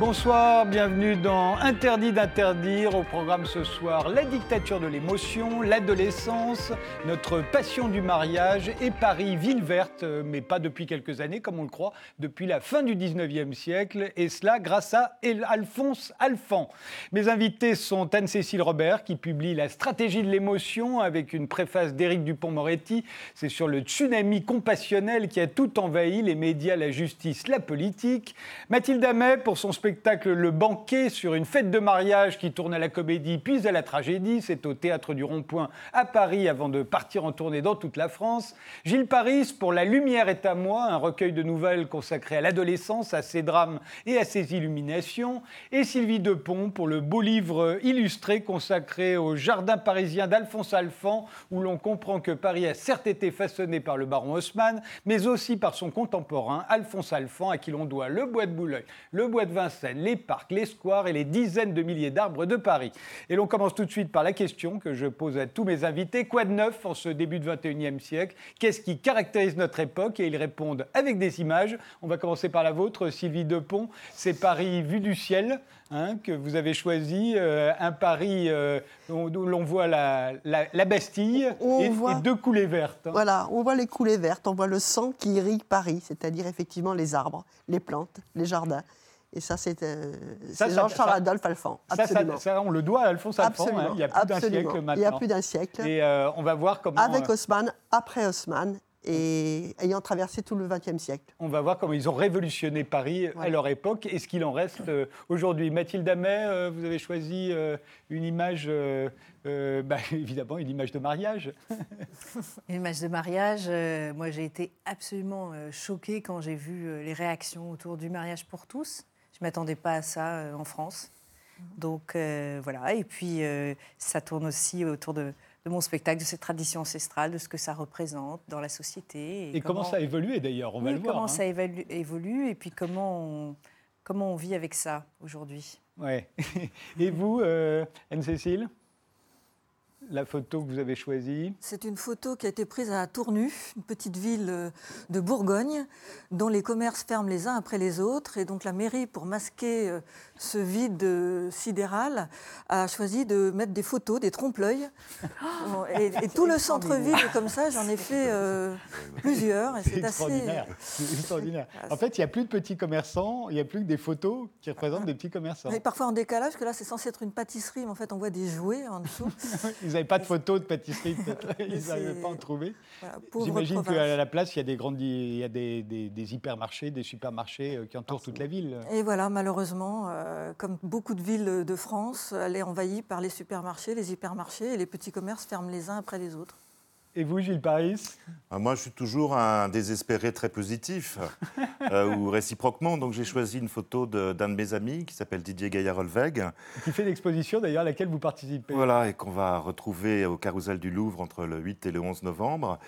Bonsoir, bienvenue dans Interdit d'interdire. Au programme ce soir, la dictature de l'émotion, l'adolescence, notre passion du mariage et Paris, ville verte, mais pas depuis quelques années comme on le croit, depuis la fin du 19e siècle, et cela grâce à Alphonse Alphand. Mes invités sont Anne-Cécile Robert qui publie La stratégie de l'émotion avec une préface d'Éric Dupont-Moretti. C'est sur le tsunami compassionnel qui a tout envahi, les médias, la justice, la politique. Mathilde Amet pour son spectacle spectacle Le Banquet sur une fête de mariage qui tourne à la comédie puis à la tragédie. C'est au théâtre du Rond-Point à Paris avant de partir en tournée dans toute la France. Gilles Paris pour La Lumière est à moi, un recueil de nouvelles consacré à l'adolescence, à ses drames et à ses illuminations. Et Sylvie Depont pour le beau livre illustré consacré au jardin parisien d'Alphonse Alphand, où l'on comprend que Paris a certes été façonné par le baron Haussmann, mais aussi par son contemporain Alphonse Alphand, à qui l'on doit le bois de Boulogne, le bois de Vincennes les parcs, les squares et les dizaines de milliers d'arbres de Paris. Et l'on commence tout de suite par la question que je pose à tous mes invités. Quoi de neuf en ce début de 21e siècle? Qu'est-ce qui caractérise notre époque? Et ils répondent avec des images. On va commencer par la vôtre, Sylvie Depont. C'est Paris vu du ciel. Hein, que vous avez choisi, euh, un Paris euh, où, l'on voit la, Bastille et, deux coulées vertes. Hein. Voilà, on voit les coulées vertes, on voit le sang qui irrigue Paris, c'est-à-dire effectivement les arbres, les plantes, les jardins. Et ça, c'est euh, Jean-Charles Adolphe Alphand. Absolument. Ça, on le doit à Alphonse Alphand. Hein, il y a plus d'un siècle maintenant. Il y a plus d'un siècle. Et euh, on va voir comment. Avec euh, Haussmann, après Haussmann, et ayant traversé tout le XXe siècle. On va voir comment ils ont révolutionné Paris à leur époque et ce qu'il en reste aujourd'hui. Mathilde Amet, vous avez choisi une image, bah, évidemment, une image de mariage. une image de mariage. moi, j'ai été absolument choquée quand j'ai vu les réactions autour du mariage pour tous. Je ne m'attendais pas à ça euh, en France. Donc euh, voilà, et puis euh, ça tourne aussi autour de, mon spectacle, de cette tradition ancestrale, de ce que ça représente dans la société. Et, comment, ça a évolué d'ailleurs, on va le voir. Comment hein. ça évolue, et puis comment on, comment on vit avec ça aujourd'hui. Ouais. et vous, Anne-Cécile? La photo que vous avez choisie C'est une photo qui a été prise à Tournu, une petite ville euh, de Bourgogne, dont les commerces ferment les uns après les autres. Et donc la mairie, pour masquer euh, ce vide euh, sidéral, a choisi de mettre des photos, des trompe-l'œil. et, tout le centre-ville est comme ça, j'en ai fait plusieurs. c'est extraordinaire. extraordinaire. En fait, il n'y a plus de petits commerçants, il n'y a plus que des photos qui représentent des petits commerçants. Et parfois en décalage, que là c'est censé être une pâtisserie, mais en fait on voit des jouets en dessous. Ils n'avaient pas de photos de pâtisserie, Ils n'arrivaient pas à en trouver. J'imagine qu'à la place, il y a des, grandes, il y a des, des, hypermarchés, des supermarchés euh, qui entourent toute la ville. Et voilà, malheureusement, euh, comme beaucoup de villes de France, elle est envahie par les supermarchés, les hypermarchés, et les petits commerces ferment les uns après les autres. Et vous, Gilles Paris ah, Moi, je suis toujours un désespéré très positif, euh, ou réciproquement. Donc, j'ai choisi une photo d'un de, mes amis qui s'appelle Didier Gaillard-Olveg. Qui fait l'exposition, d'ailleurs, à laquelle vous participez. Voilà, et qu'on va retrouver au Carousel du Louvre entre le 8 et le 11 novembre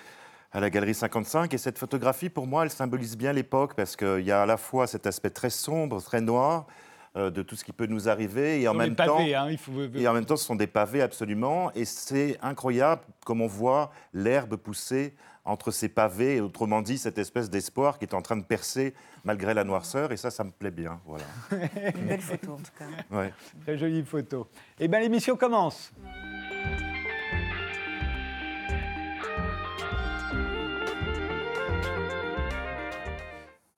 à la Galerie 55. Et cette photographie, pour moi, elle symbolise bien l'époque parce qu'il y a à la fois cet aspect très sombre, très noir, euh, de tout ce qui peut nous arriver. Et en, même temps, hein, et en même temps, ce sont des pavés absolument. Et c'est incroyable comme on voit l'herbe pousser entre ces pavés, et autrement dit, cette espèce d'espoir qui est en train de percer malgré la noirceur. Et ça, ça me plaît bien. Voilà. Une belle photo, en tout cas. Ouais. Très jolie photo. Eh bien, l'émission commence.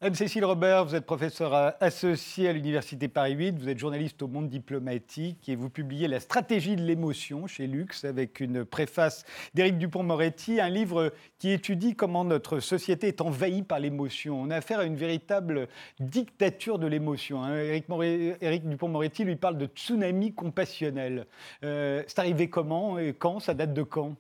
Anne-Cécile Robert, vous êtes professeure associée à l'Université Paris 8, vous êtes journaliste au Monde diplomatique et vous publiez La stratégie de l'émotion chez Lux avec une préface d'Éric Dupont-Moretti, un livre qui étudie comment notre société est envahie par l'émotion. On a affaire à une véritable dictature de l'émotion. Hein. Éric, Dupont-Moretti lui parle de tsunami compassionnel. Euh, c'est arrivé comment et quand? Ça date de quand?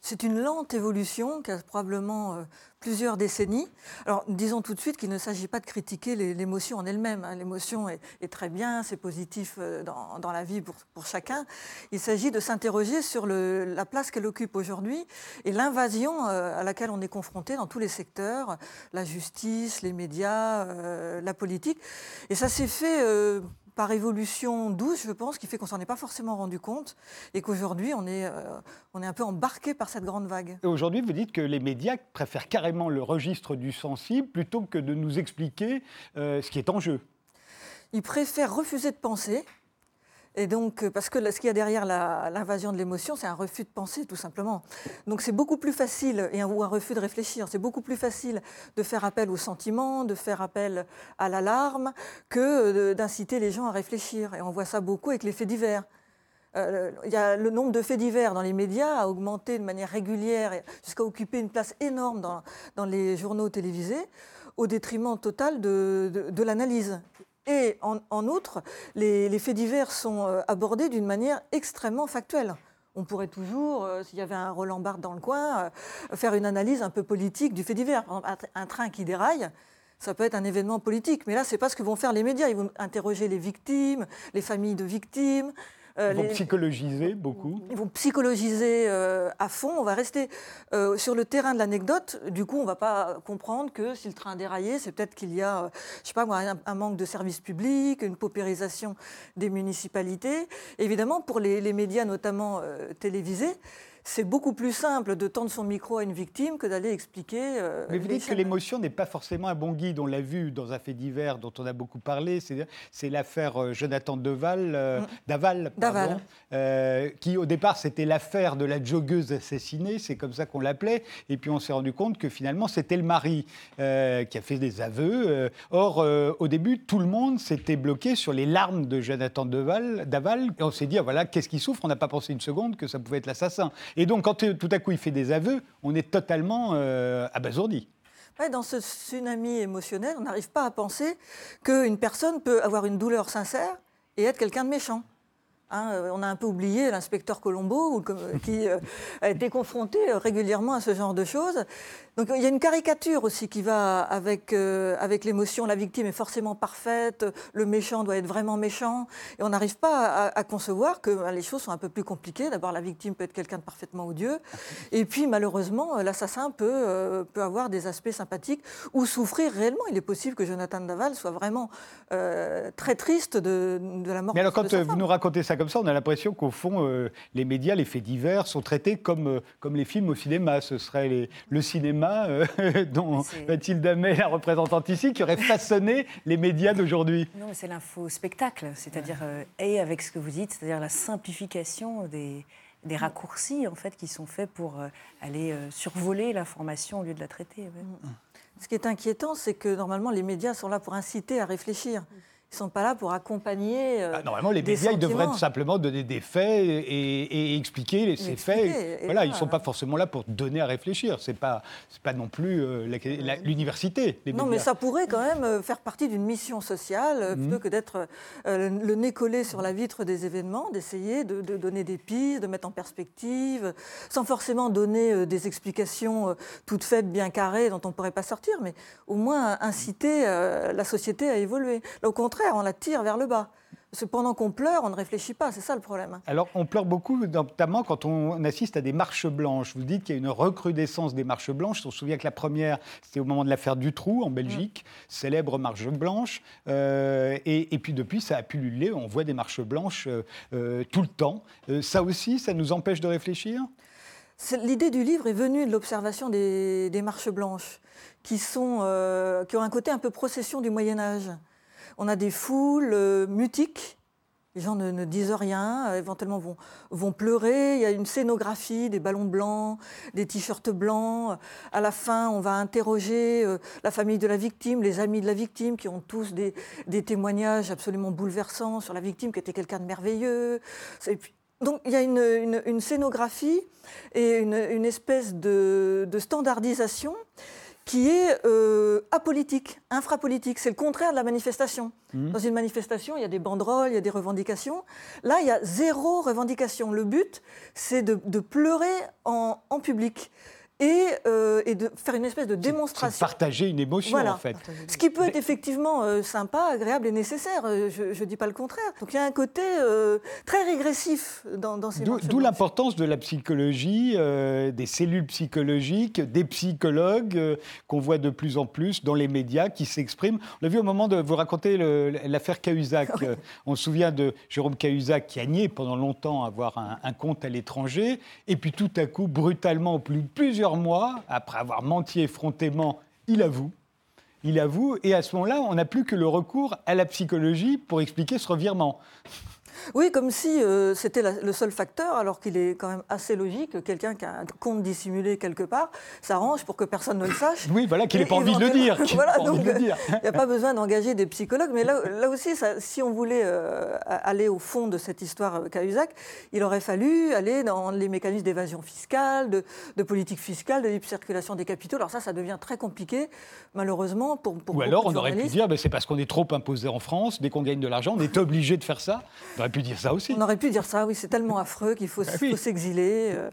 C'est une lente évolution qui a probablement euh, plusieurs décennies. Alors, disons tout de suite qu'il ne s'agit pas de critiquer l'émotion en elle-même. Hein. L'émotion est, très bien, c'est positif euh, dans, la vie pour, chacun. Il s'agit de s'interroger sur la place qu'elle occupe aujourd'hui et l'invasion euh, à laquelle on est confronté dans tous les secteurs, la justice, les médias, la politique. Et ça s'est fait par évolution douce, je pense, qui fait qu'on s'en est pas forcément rendu compte et qu'aujourd'hui, on, est, euh, on est un peu embarqué par cette grande vague. Aujourd'hui, vous dites que les médias préfèrent carrément le registre du sensible plutôt que de nous expliquer euh, ce qui est en jeu. ils préfèrent refuser de penser. Et donc, euh, parce que ce qu'il y a derrière l'invasion de l'émotion, c'est un refus de penser, tout simplement. Donc, c'est beaucoup plus facile, et un, ou un refus de réfléchir, c'est beaucoup plus facile de faire appel aux sentiments, de faire appel à l'alarme, que d'inciter les gens à réfléchir. Et on voit ça beaucoup avec les faits divers. Euh, le nombre de faits divers dans les médias a augmenté de manière régulière jusqu'à occuper une place énorme dans, les journaux télévisés au détriment total de, l'analyse. Et en, outre, les, faits divers sont euh, abordés d'une manière extrêmement factuelle. On pourrait toujours, euh, s'il y avait un Roland Barthes dans le coin, faire une analyse un peu politique du fait divers. Un train qui déraille, ça peut être un événement politique. Mais là, ce n'est pas ce que vont faire les médias. Ils vont interroger les victimes, les familles de victimes, euh, ils vont psychologiser beaucoup. Ils vont psychologiser euh, à fond. On va rester euh, sur le terrain de l'anecdote. Du coup, on ne va pas comprendre que si le train a déraillé, c'est peut-être qu'il y a, je sais pas un, manque de services publics, une paupérisation des municipalités. évidemment, pour les médias, notamment télévisés, c'est beaucoup plus simple de tendre son micro à une victime que d'aller expliquer. Euh, Mais vous dites que l'émotion n'est pas forcément un bon guide. On l'a vu dans un fait divers dont on a beaucoup parlé. C'est l'affaire euh, Jonathan Deval, euh, mm. Daval, pardon, qui au départ c'était l'affaire de la joggeuse assassinée. C'est comme ça qu'on l'appelait. Et puis on s'est rendu compte que finalement c'était le mari qui a fait des aveux. or, au début, tout le monde s'était bloqué sur les larmes de Jonathan Deval, Daval. Et on s'est dit, ah, voilà, qu'est-ce qui souffre? On n'a pas pensé une seconde que ça pouvait être l'assassin. Et donc, quand tout à coup il fait des aveux, on est totalement euh, abasourdi. dans ce tsunami émotionnel, on n'arrive pas à penser qu'une personne peut avoir une douleur sincère et être quelqu'un de méchant. Hein, euh, on a un peu oublié l'inspecteur Colombo qui euh, a été confronté régulièrement à ce genre de choses. Donc il y a une caricature aussi qui va avec, euh, avec l'émotion. La victime est forcément parfaite, le méchant doit être vraiment méchant. Et on n'arrive pas à, concevoir que bah, les choses sont un peu plus compliquées. D'abord, la victime peut être quelqu'un de parfaitement odieux. Et puis, malheureusement, l'assassin peut, euh, peut avoir des aspects sympathiques ou souffrir réellement. Il est possible que Jonathan Daval soit vraiment euh, très triste de, de, la mort Mais alors, quand vous nous racontez ça comme ça, on a l'impression qu'au fond, les médias, les faits divers sont traités comme, comme les films au cinéma. Ce serait les, le cinéma euh, dont Mathilde Amet, la représentante ici, qui aurait façonné les médias d'aujourd'hui. Non, c'est l'info-spectacle, c'est-à-dire, euh, et avec ce que vous dites, c'est-à-dire la simplification des, des raccourcis en fait qui sont faits pour euh, aller survoler l'information au lieu de la traiter. Ce qui est inquiétant, c'est que normalement les médias sont là pour inciter à réfléchir. Ils ne sont pas là pour accompagner. Euh, ah, normalement, les médias, ils devraient simplement donner des faits et, expliquer ces faits. voilà, ils ne sont pas forcément là pour donner à réfléchir. Ce n'est pas, pas non plus euh, l'université. Non, mais ça pourrait quand même euh, faire partie d'une mission sociale, mhm. plutôt que d'être le nez collé sur la vitre des événements, d'essayer de, donner des pistes, de mettre en perspective, sans forcément donner des explications toutes faites, bien carrées, dont on ne pourrait pas sortir, mais au moins inciter la société à évoluer. Là, au contraire, on la tire vers le bas. Parce que pendant qu'on pleure, on ne réfléchit pas, c'est ça le problème. Alors on pleure beaucoup, notamment quand on assiste à des marches blanches. Vous dites qu'il y a une recrudescence des marches blanches. On se souvient que la première, c'était au moment de l'affaire Dutroux en Belgique, mm. célèbre marche blanche. Euh, et, puis depuis, ça a pullulé, on voit des marches blanches euh, euh, tout le temps. ça aussi, ça nous empêche de réfléchir? L'idée du livre est venue de l'observation des, marches blanches, qui, sont, qui ont un côté un peu procession du Moyen Âge. On a des foules euh, mutiques. Les gens ne, disent rien, euh, éventuellement vont, pleurer. Il y a une scénographie, des ballons blancs, des t-shirts blancs. À la fin, on va interroger euh, la famille de la victime, les amis de la victime, qui ont tous des, témoignages absolument bouleversants sur la victime, qui était quelqu'un de merveilleux. donc il y a une, scénographie et une, espèce de standardisation qui est euh, apolitique, infrapolitique. C'est le contraire de la manifestation. Mmh. Dans une manifestation, il y a des banderoles, il y a des revendications. Là, il y a zéro revendication. Le but, c'est de, pleurer en public euh, et, de faire une espèce de démonstration. partager une émotion, en fait. Ce qui peut être effectivement euh, sympa, agréable et nécessaire, euh, je ne dis pas le contraire. Donc il y a un côté très régressif dans, dans ces D'où l'importance de la psychologie, des cellules psychologiques, des psychologues qu'on voit de plus en plus dans les médias qui s'expriment. On l'a vu au moment de vous raconter l'affaire Cahuzac. On se souvient de Jérôme Cahuzac qui a nié pendant longtemps avoir un, un compte à l'étranger, et puis tout à coup, brutalement, au plus plusieurs mois, après avoir menti effrontément, il avoue. il avoue, et à ce moment-là, on n'a plus que le recours à la psychologie pour expliquer ce revirement. Oui, comme si euh, c'était le seul facteur, alors qu'il est quand même assez logique que quelqu'un qui a un compte dissimulé quelque part s'arrange pour que personne ne le sache. Oui, voilà, qu'il n'ait pas envie de le dire. voilà, donc il n'y a pas besoin d'engager des psychologues. Mais là, là aussi, si on voulait euh, aller au fond de cette histoire euh, Cahuzac, il aurait fallu aller dans les mécanismes d'évasion fiscale, de, politique fiscale, de libre circulation des capitaux. Alors ça, ça devient très compliqué, malheureusement, pour, pour Ou alors, on aurait pu dire, ben, c'est parce qu'on est trop imposé en France, dès qu'on gagne de l'argent, on est obligé de faire ça. Aurait pu dire ça aussi. On aurait pu dire ça, oui, c'est tellement affreux qu'il faut, bah s'exiler. Euh.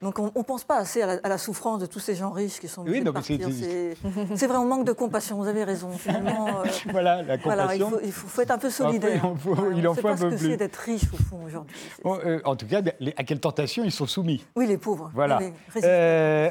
Donc on ne pense pas assez à la, souffrance de tous ces gens riches qui sont obligés de partir. C'est vraiment manque de compassion, vous avez raison. Finalement, euh. voilà, la compassion. il, faut, être un peu solidaire. il en faut, un peu plus. ce que c'est d'être riche au fond aujourd'hui. Euh, en tout cas, à quelle tentation ils sont soumis. Oui, les pauvres. Voilà.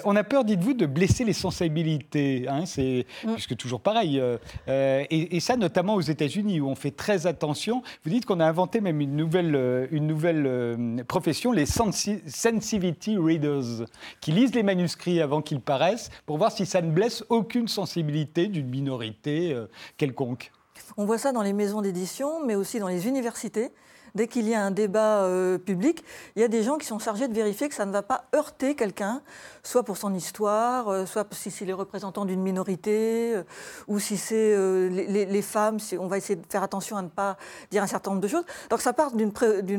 on a peur, dites-vous, de blesser les sensibilités. Hein, c'est mm. puisque toujours pareil. Et, et, ça, notamment aux États-Unis, où on fait très attention. Vous dites qu'on a inventé même une nouvelle euh, une nouvelle euh, profession, les sensitivity readers, qui lisent les manuscrits avant qu'ils paraissent pour voir si ça ne blesse aucune sensibilité d'une minorité euh, quelconque. On voit ça dans les maisons d'édition, mais aussi dans les universités dès qu'il y a un débat euh, public, il y a des gens qui sont chargés de vérifier que ça ne va pas heurter quelqu'un, soit pour son histoire, euh, soit si c'est les représentants d'une minorité, euh, ou si c'est les, femmes, on va essayer de faire attention à ne pas dire un certain nombre de choses. Donc ça part d'une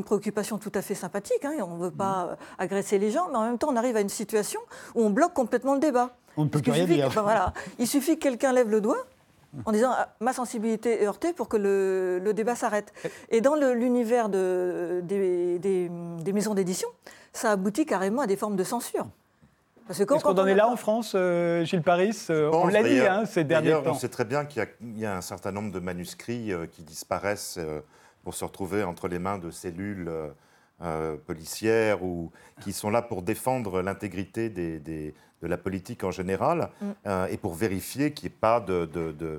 préoccupation tout à fait sympathique, hein, on ne veut pas mmh. agresser les gens, mais en même temps on arrive à une situation où on bloque complètement le débat. On ne peut rien dire. voilà, il suffit que quelqu'un lève le doigt en disant ah, ma sensibilité est heurtée pour que le, débat s'arrête. Et dans l'univers des, des, maisons d'édition, ça aboutit carrément à des formes de censure. Est-ce qu'on en est là en France, euh, Gilles Paris euh, On l'a dit hein, ces derniers temps. On sait très bien qu'il y, a un certain nombre de manuscrits euh, qui disparaissent pour se retrouver entre les mains de cellules policières ou qui sont là pour défendre l'intégrité des de la politique en général mm. euh, et pour vérifier qu'il n'y ait pas de,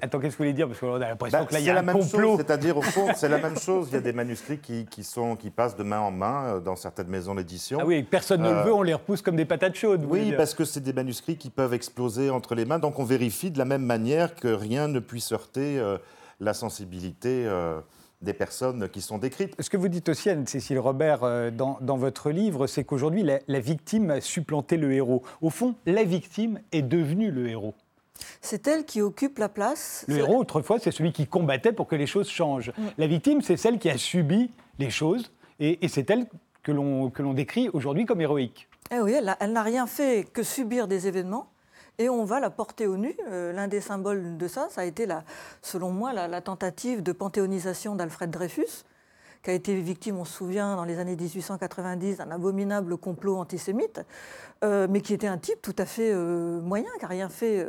Attends, qu'est-ce que vous voulez dire? Parce qu'on a l'impression bah, que là, il y a un complot. C'est-à-dire, au fond, c'est la même chose. Il y a des manuscrits qui, qui, sont, qui passent de main en main euh, dans certaines maisons d'édition. Ah oui, personne ne le veut, on les repousse comme des patates chaudes. Oui, parce que c'est des manuscrits qui peuvent exploser entre les mains. Donc on vérifie de la même manière que rien ne puisse heurter euh, la sensibilité des personnes qui sont décrites. Ce que vous dites aussi, Anne-Cécile Robert, euh, dans, votre livre, c'est qu'aujourd'hui, la, victime a supplanté le héros. Au fond, la victime est devenue le héros. C'est elle qui occupe la place. Le héros, autrefois, c'est celui qui combattait pour que les choses changent. La victime, c'est celle qui a subi les choses, et, c'est elle que l'on décrit aujourd'hui comme héroïque. Eh oui, elle n'a rien fait que subir des événements et on va la porter au nu. Euh, l'un des symboles de ça, ça a été, la, selon moi, la, tentative de panthéonisation d'Alfred Dreyfus, qui a été victime, on se souvient, dans les années 1890, d'un abominable complot antisémite, euh, mais qui était un type tout à fait euh, moyen, qui a rien fait,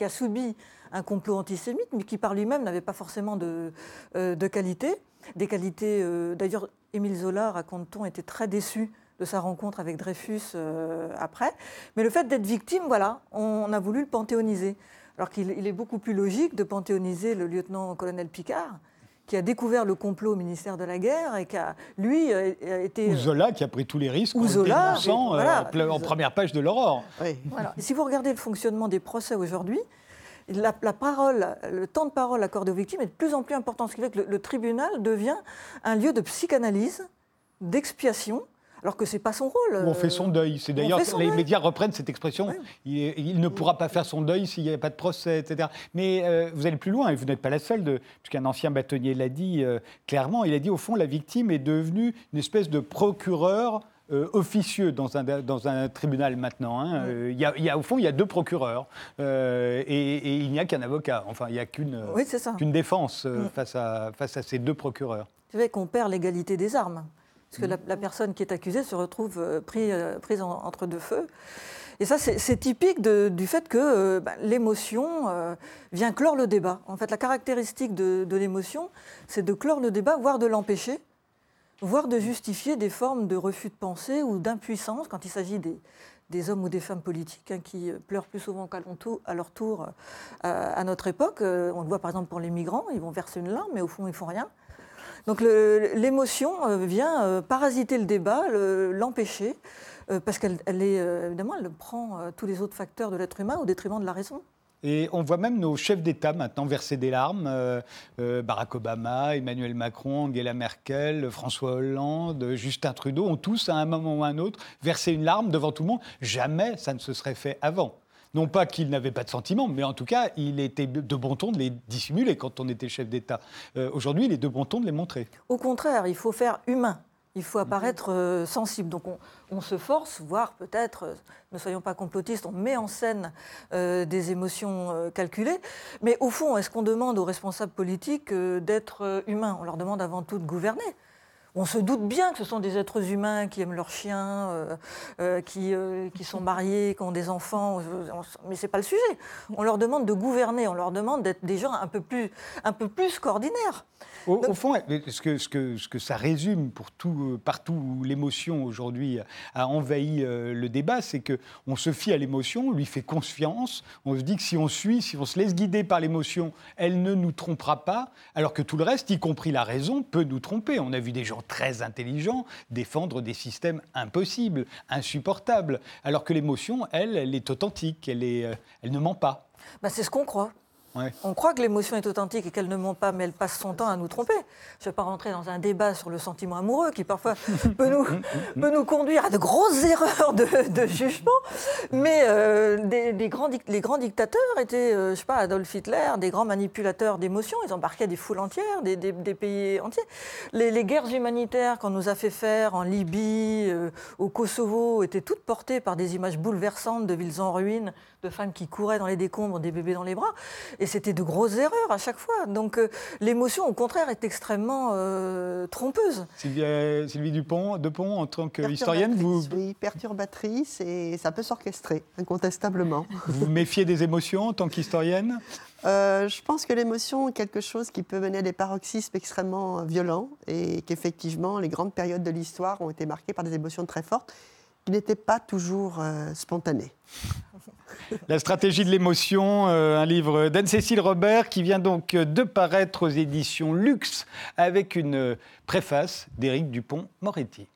a, subi un complot antisémite, mais qui par lui-même n'avait pas forcément de, de qualité. Des qualités, d'ailleurs, Émile Zola, raconte-t-on, était très déçu de sa rencontre avec Dreyfus euh, après. Mais le fait d'être victime, voilà, on, a voulu le panthéoniser. Alors qu'il est beaucoup plus logique de panthéoniser le lieutenant-colonel Picard, qui a découvert le complot au ministère de la Guerre et qui a, lui, été... Ou Zola, qui a pris tous les risques Ou Zola, euh, en première page de l'Aurore. Voilà. si vous regardez le fonctionnement des procès aujourd'hui, la, parole, le temps de parole accordé aux victimes est de plus en plus important, ce qui fait que le tribunal devient un lieu de psychanalyse, d'expiation, alors que ce n'est pas son rôle. on fait son deuil. C'est d'ailleurs les médias reprennent cette expression. Il, ne pourra pas faire son deuil s'il n'y a pas de procès, etc. Mais euh, vous allez plus loin et vous n'êtes pas la seule, puisqu'un ancien bâtonnier l'a dit euh, clairement. Il a dit au fond la victime est devenue une espèce de procureur. Euh, officieux dans un, dans un tribunal maintenant. Hein. Il, y a, au fond, il y a deux procureurs et, il n'y a qu'un avocat. Enfin, il n'y a qu'une défense mm. face, à, face à ces deux procureurs. C'est vrai qu'on perd l'égalité des armes parce que la, personne qui est accusée se retrouve euh, euh, prise entre deux feux. Et ça, c'est typique du fait que euh, bah, l'émotion vient clore le débat. En fait, la caractéristique de, l'émotion, c'est de clore le débat, voire de l'empêcher, voire de justifier des formes de refus de pensée ou d'impuissance quand il s'agit des, hommes ou des femmes politiques hein, qui pleurent plus souvent qu'à leur tour à notre époque. on le voit par exemple pour les migrants, ils vont verser une larme, mais au fond, ils font rien. Donc l'émotion euh, vient euh, parasiter le débat, l'empêcher, euh, parce qu'elle évidemment prend tous les autres facteurs de l'être humain au détriment de la raison. Et on voit même nos chefs d'État maintenant verser des larmes. Barack Obama, Emmanuel Macron, Angela Merkel, François Hollande, Justin Trudeau ont tous, à un moment ou à un autre, versé une larme devant tout le monde. Jamais ça ne se serait fait avant. Non pas qu'ils n'avaient pas de sentiments, mais en tout cas, il était de bon ton de les dissimuler quand on était chef d'État. Euh, aujourd'hui, il est de bon ton de les montrer. Au contraire, il faut faire humain. Il faut apparaître euh, sensible. Donc on, se force, voire peut-être, euh, ne soyons pas complotistes, on met en scène des émotions calculées. Mais au fond, est-ce qu'on demande aux responsables politiques d'être humains? On leur demande avant tout de gouverner. On se doute bien que ce sont des êtres humains qui aiment leurs chiens, euh, euh, qui, euh, qui, sont mariés, qui ont des enfants, mais ce n'est pas le sujet. On leur demande de gouverner, on leur demande d'être des gens un peu plus, un peu plus qu'ordinaires. Au, fond, ce que, ce, que, ce que, ça résume pour tout, partout où l'émotion aujourd'hui a envahi le débat, c'est qu'on se fie à l'émotion, on lui fait confiance, on se dit que si on suit, si on se laisse guider par l'émotion, elle ne nous trompera pas, alors que tout le reste, y compris la raison, peut nous tromper. On a vu des gens très intelligents défendre des systèmes impossibles, insupportables, alors que l'émotion, elle, elle est authentique, elle, est, euh, elle ne ment pas. Bah, c'est ce qu'on croit. On croit que l'émotion est authentique et qu'elle ne ment pas, mais elle passe son temps à nous tromper. Je ne vais pas rentrer dans un débat sur le sentiment amoureux qui parfois peut, nous, peut nous conduire à de grosses erreurs de, jugement. Mais euh, des, grands, les grands dictateurs étaient, euh, je sais pas, Adolf Hitler, des grands manipulateurs d'émotions. Ils embarquaient des foules entières, des, pays entiers. Les, guerres humanitaires qu'on nous a fait faire en Libye, euh, au Kosovo, étaient toutes portées par des images bouleversantes de villes en ruine, de femmes qui couraient dans les décombres, des bébés dans les bras. Et c'était de grosses erreurs à chaque fois. Donc euh, l'émotion, au contraire, est extrêmement euh, trompeuse. Sylvie, Sylvie Dupont, Depont, en tant qu'historienne, vous... Oui, perturbatrice et ça peut s'orchestrer, incontestablement. Vous vous méfiez des émotions en tant qu'historienne? Euh, je pense que l'émotion est quelque chose qui peut mener à des paroxysmes extrêmement violents et qu'effectivement, les grandes périodes de l'histoire ont été marquées par des émotions très fortes qui n'étaient pas toujours spontanées. La stratégie de l'émotion, euh, un livre d'Anne-Cécile Robert qui vient donc de paraître aux éditions Luxe avec une préface d'Éric Dupont-Moretti.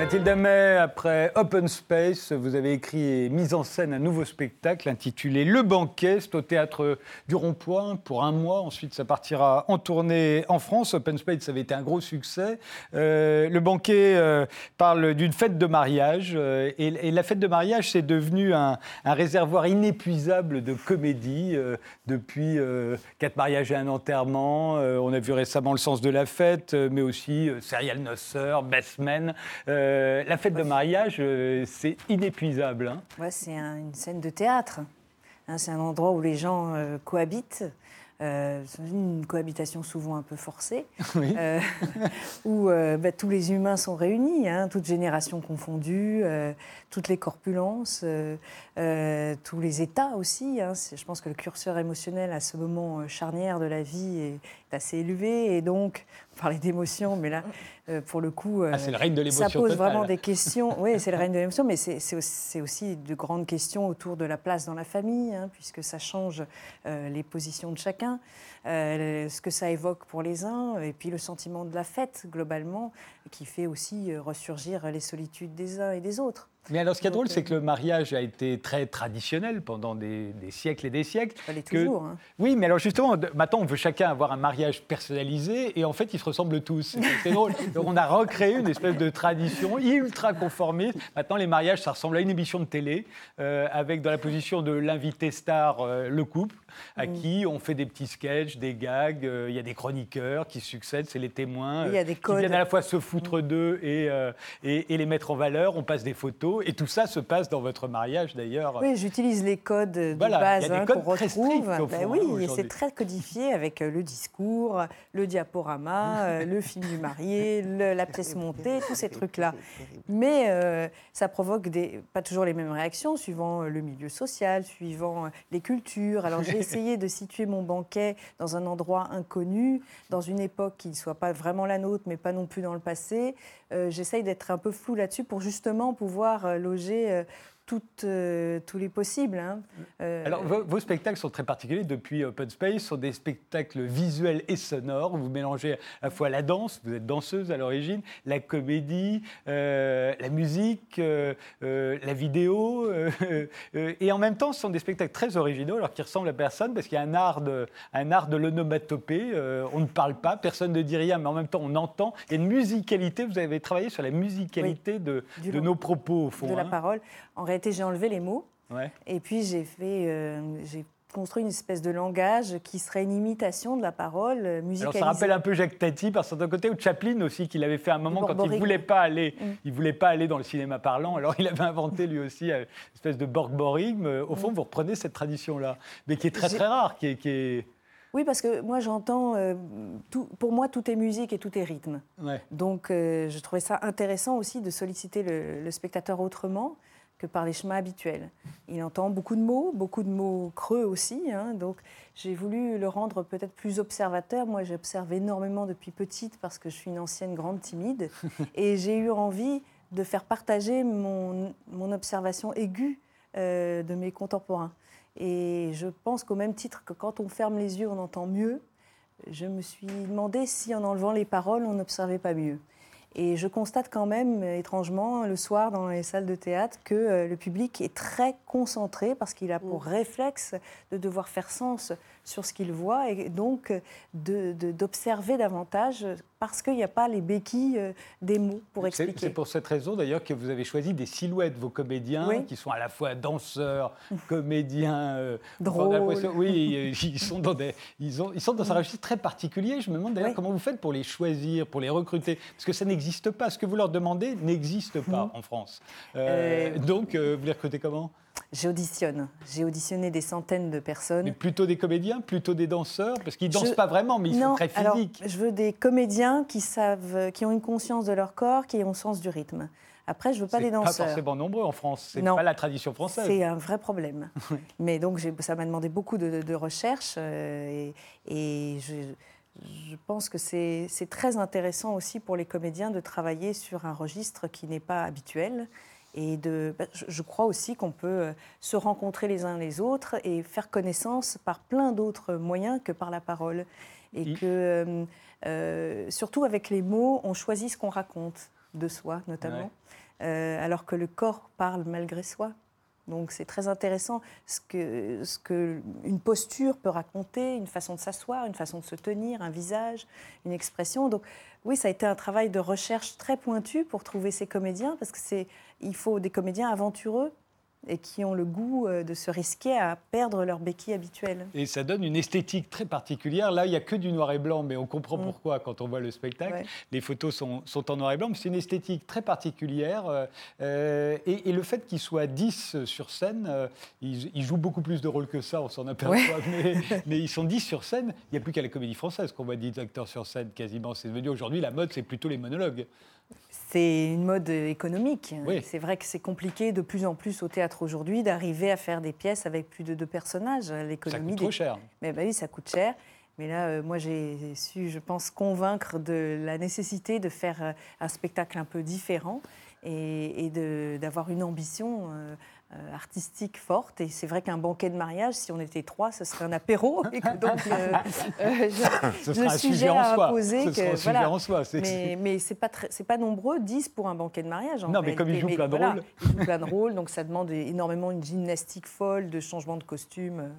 Mathilde Amet, après Open Space, vous avez écrit et mis en scène un nouveau spectacle intitulé Le Banquet. C'est au théâtre du Rond-Point pour un mois. Ensuite, ça partira en tournée en France. Open Space, avait été un gros succès. Euh, le Banquet euh, parle d'une fête de mariage. Euh, et, la fête de mariage, c'est devenu un, réservoir inépuisable de comédie. depuis Quatre mariages et un enterrement. on a vu récemment Le sens de la fête, mais aussi Serial Nosser, Best. Euh, la fête de mariage, euh, c'est inépuisable. Hein. Ouais, c'est une scène de théâtre. Hein, c'est un endroit où les gens euh, cohabitent. c'est une cohabitation souvent un peu forcée, où bah, tous les humains sont réunis, hein, toutes générations confondues, toutes les corpulences, tous les états aussi. je pense que le curseur émotionnel à ce moment charnière de la vie est assez élevé, et donc parler d'émotion, mais là, euh, pour le coup, euh, ah, c'est le règne de l'émotion ça pose vraiment des questions. Oui, c'est le règne de l'émotion, mais c'est aussi, de grandes questions autour de la place dans la famille, hein, puisque ça change euh, les positions de chacun, ce que ça évoque pour les uns, et puis le sentiment de la fête, globalement, qui fait aussi ressurgir les solitudes des uns et des autres. Mais alors, ce qui est drôle, c'est que le mariage a été très traditionnel pendant des, siècles et des siècles. Ça toujours. Hein. Oui, mais alors justement, maintenant, on veut chacun avoir un mariage personnalisé et en fait, ils se ressemblent tous. C'est drôle. Donc, on a recréé une espèce de tradition ultra conformiste. Maintenant, les mariages, ça ressemble à une émission de télé euh, avec dans la position de l'invité star euh, le couple à mm. qui on fait des petits sketchs, des gags. Euh, il y a des chroniqueurs qui succèdent, c'est les témoins il y a des qui viennent à la fois se foutre mm. d'eux et, et, et les mettre en valeur. On passe des photos et tout ça se passe dans votre mariage d'ailleurs. Oui, j'utilise les codes de base hein, qu'on retrouve. Ben oui, c'est très codifié avec euh, le discours, le diaporama, euh, le film du marié, la pièce montée, tous ces trucs-là. Mais euh, ça provoque des, pas toujours les mêmes réactions suivant le milieu social, suivant les cultures. Alors j'ai essayé de situer mon banquet dans un endroit inconnu, dans une époque qui ne soit pas vraiment la nôtre, mais pas non plus dans le passé. J'essaye d'être un peu flou là-dessus pour justement pouvoir loger toutes, euh, tous les possibles. hein. Euh, Alors, vos, vos spectacles sont très particuliers depuis Open Space, sont des spectacles visuels et sonores. Vous mélangez à la fois la danse, vous êtes danseuse à l'origine, la comédie, euh, la musique, la vidéo. et en même temps, ce sont des spectacles très originaux, alors qui ressemblent à personne, parce qu'il y a un art de, un art de l'onomatopée. on ne parle pas, personne ne dit rien, mais en même temps, on entend. Il y a une musicalité, vous avez travaillé sur la musicalité de, de long- nos propos, au fond. de la hein. parole. En réalité, j'ai enlevé les mots. Ouais. Et puis j'ai fait, euh, j'ai construit une espèce de langage qui serait une imitation de la parole euh, Alors musicalisée. ça rappelle un peu Jacques Tati par certains côtés, ou Chaplin aussi, qu'il avait fait un moment quand il voulait pas aller, Mm. il voulait pas aller dans le cinéma parlant. Alors il avait inventé lui aussi euh, une espèce de borborygme. Euh, Au fond, vous reprenez cette tradition-là, mais qui est très très rare, qui est, qui est- Oui, parce que moi j'entends, euh, pour moi tout est musique et tout est rythme. ouais. Donc euh, je trouvais ça intéressant aussi de solliciter le, le spectateur autrement que par les chemins habituels. Il entend beaucoup de mots, beaucoup de mots creux aussi. hein, donc j'ai voulu le rendre peut-être plus observateur. Moi j'observe énormément depuis petite parce que je suis une ancienne grande timide. et j'ai eu envie de faire partager mon, mon observation aiguë euh, de mes contemporains. Et je pense qu'au même titre que quand on ferme les yeux, on entend mieux, je me suis demandé si en enlevant les paroles, on n'observait pas mieux. Et je constate quand même, étrangement, le soir dans les salles de théâtre, que euh, le public est très concentré parce qu'il a pour réflexe de devoir faire sens sur ce qu'il voit et donc d'observer davantage parce qu'il n'y a pas les béquilles euh, des mots pour expliquer. C'est pour cette raison d'ailleurs que vous avez choisi des silhouettes, vos comédiens, Oui. qui sont à la fois danseurs, comédiens, euh, Drôles. Oui, euh, ils sont dans des, ils ont, ils sont dans un registre très particulier. Je me demande d'ailleurs Oui. comment vous faites pour les choisir, pour les recruter, parce que ça n'existe pas. Ce que vous leur demandez n'existe pas en France. Euh, Euh, Donc, vous les recrutez comment? J'auditionne. J'ai auditionné des centaines de personnes. Mais Plutôt des comédiens, plutôt des danseurs, parce qu'ils dansent Je- pas vraiment, mais ils non, sont très alors, physiques. je veux des comédiens qui savent, qui ont une conscience de leur corps, qui ont sens du rythme. Après, je veux pas des pas danseurs. forcément nombreux en France. C'est pas la tradition française. C'est un vrai problème. Mais donc, ça m'a demandé beaucoup de, de recherches euh, et, et je, je pense que c'est très intéressant aussi pour les comédiens de travailler sur un registre qui n'est pas habituel. Et de, bah, je, crois aussi qu'on peut euh, se rencontrer les uns les autres et faire connaissance par plein d'autres moyens que par la parole. Et Il- que, euh, euh, surtout avec les mots, on choisit ce qu'on raconte de soi, notamment, Euh, alors que le corps parle malgré soi. Donc c'est très intéressant ce que, ce que une posture peut raconter, une façon de s'asseoir, une façon de se tenir, un visage, une expression. Donc oui, ça a été un travail de recherche très pointu pour trouver ces comédiens, parce que c'est il faut des comédiens aventureux et qui ont le goût euh, de se risquer à perdre leur béquille habituelle. Et ça donne une esthétique très particulière. Là, il n'y a que du noir et blanc, mais on comprend Mm. pourquoi quand on voit le spectacle. Ouais. Les photos sont, sont en noir et blanc, mais c'est une esthétique très particulière. euh, euh, et, et le fait qu'ils soient 10 sur scène, euh, ils, ils jouent beaucoup plus de rôles que ça, on s'en aperçoit, mais, mais ils sont 10 sur scène. Il n'y a plus qu'à la comédie française qu'on voit 10 acteurs sur scène quasiment. C'est devenu aujourd'hui, la mode, c'est plutôt les monologues. C'est une mode économique. Oui. C'est vrai que c'est compliqué de plus en plus au théâtre aujourd'hui d'arriver à faire des pièces avec plus de deux personnages. Ça L'économie coûte des trop cher. Mais bah oui, ça coûte cher. Mais là, euh, moi, j'ai su, je pense, convaincre de la nécessité de faire euh, un spectacle un peu différent et, et d'avoir une ambition euh, euh, artistique forte. Et c'est vrai qu'un banquet de mariage, si on était trois, ce serait un apéro. Et que donc, euh, euh, je, Ce je sera un sujet en suggère à soi. imposer Ce sera que un sujet voilà. en soi. C'est- Mais, mais c'est pas c'est pas nombreux, 10 pour un banquet de mariage. en Non, mais comme ils jouent plein de voilà, rôles. Ils jouent plein de rôles, donc ça demande énormément une gymnastique folle, de changement de costume.